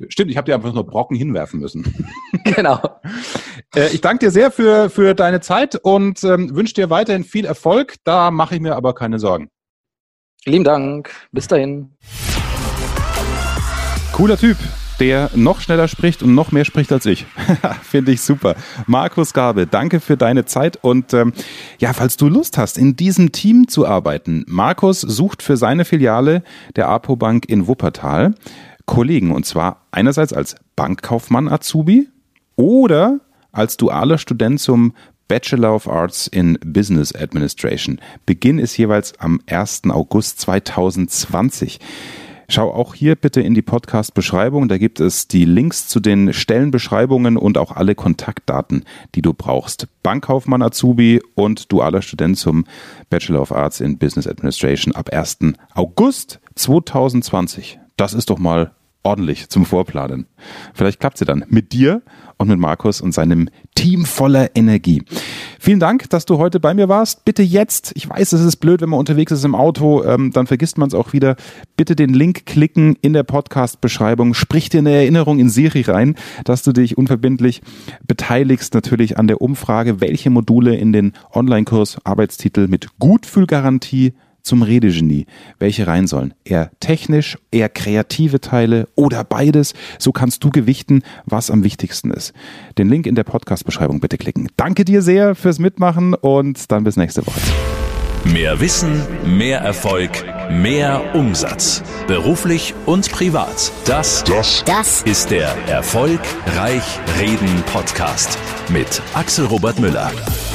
Stimmt, ich habe dir einfach nur Brocken hinwerfen müssen. Genau. Äh, ich danke dir sehr für, für deine Zeit und ähm, wünsche dir weiterhin viel Erfolg. Da mache ich mir aber keine Sorgen. Lieben Dank. Bis dahin. Cooler Typ. der noch schneller spricht und noch mehr spricht als ich. Finde ich super. Markus Gabe, danke für deine Zeit und ähm, ja, falls du Lust hast, in diesem Team zu arbeiten. Markus sucht für seine Filiale der Apo Bank in Wuppertal Kollegen und zwar einerseits als Bankkaufmann Azubi oder als dualer Student zum Bachelor of Arts in Business Administration. Beginn ist jeweils am 1. August 2020. Schau auch hier bitte in die Podcast-Beschreibung. Da gibt es die Links zu den Stellenbeschreibungen und auch alle Kontaktdaten, die du brauchst. Bankkaufmann Azubi und dualer Student zum Bachelor of Arts in Business Administration ab 1. August 2020. Das ist doch mal ordentlich zum Vorplanen. Vielleicht klappt sie dann mit dir und mit Markus und seinem Team voller Energie. Vielen Dank, dass du heute bei mir warst. Bitte jetzt, ich weiß, es ist blöd, wenn man unterwegs ist im Auto, ähm, dann vergisst man es auch wieder. Bitte den Link klicken in der Podcast-Beschreibung. Sprich dir eine Erinnerung in Siri rein, dass du dich unverbindlich beteiligst natürlich an der Umfrage, welche Module in den Online-Kurs Arbeitstitel mit Gutfühlgarantie zum Redegenie, welche rein sollen. Eher technisch, eher kreative Teile oder beides. So kannst du gewichten, was am wichtigsten ist. Den Link in der Podcast-Beschreibung bitte klicken. Danke dir sehr fürs Mitmachen und dann bis nächste Woche. Mehr Wissen, mehr Erfolg, mehr Umsatz. Beruflich und privat. Das, das, das ist der Erfolgreich Reden Podcast mit Axel Robert Müller.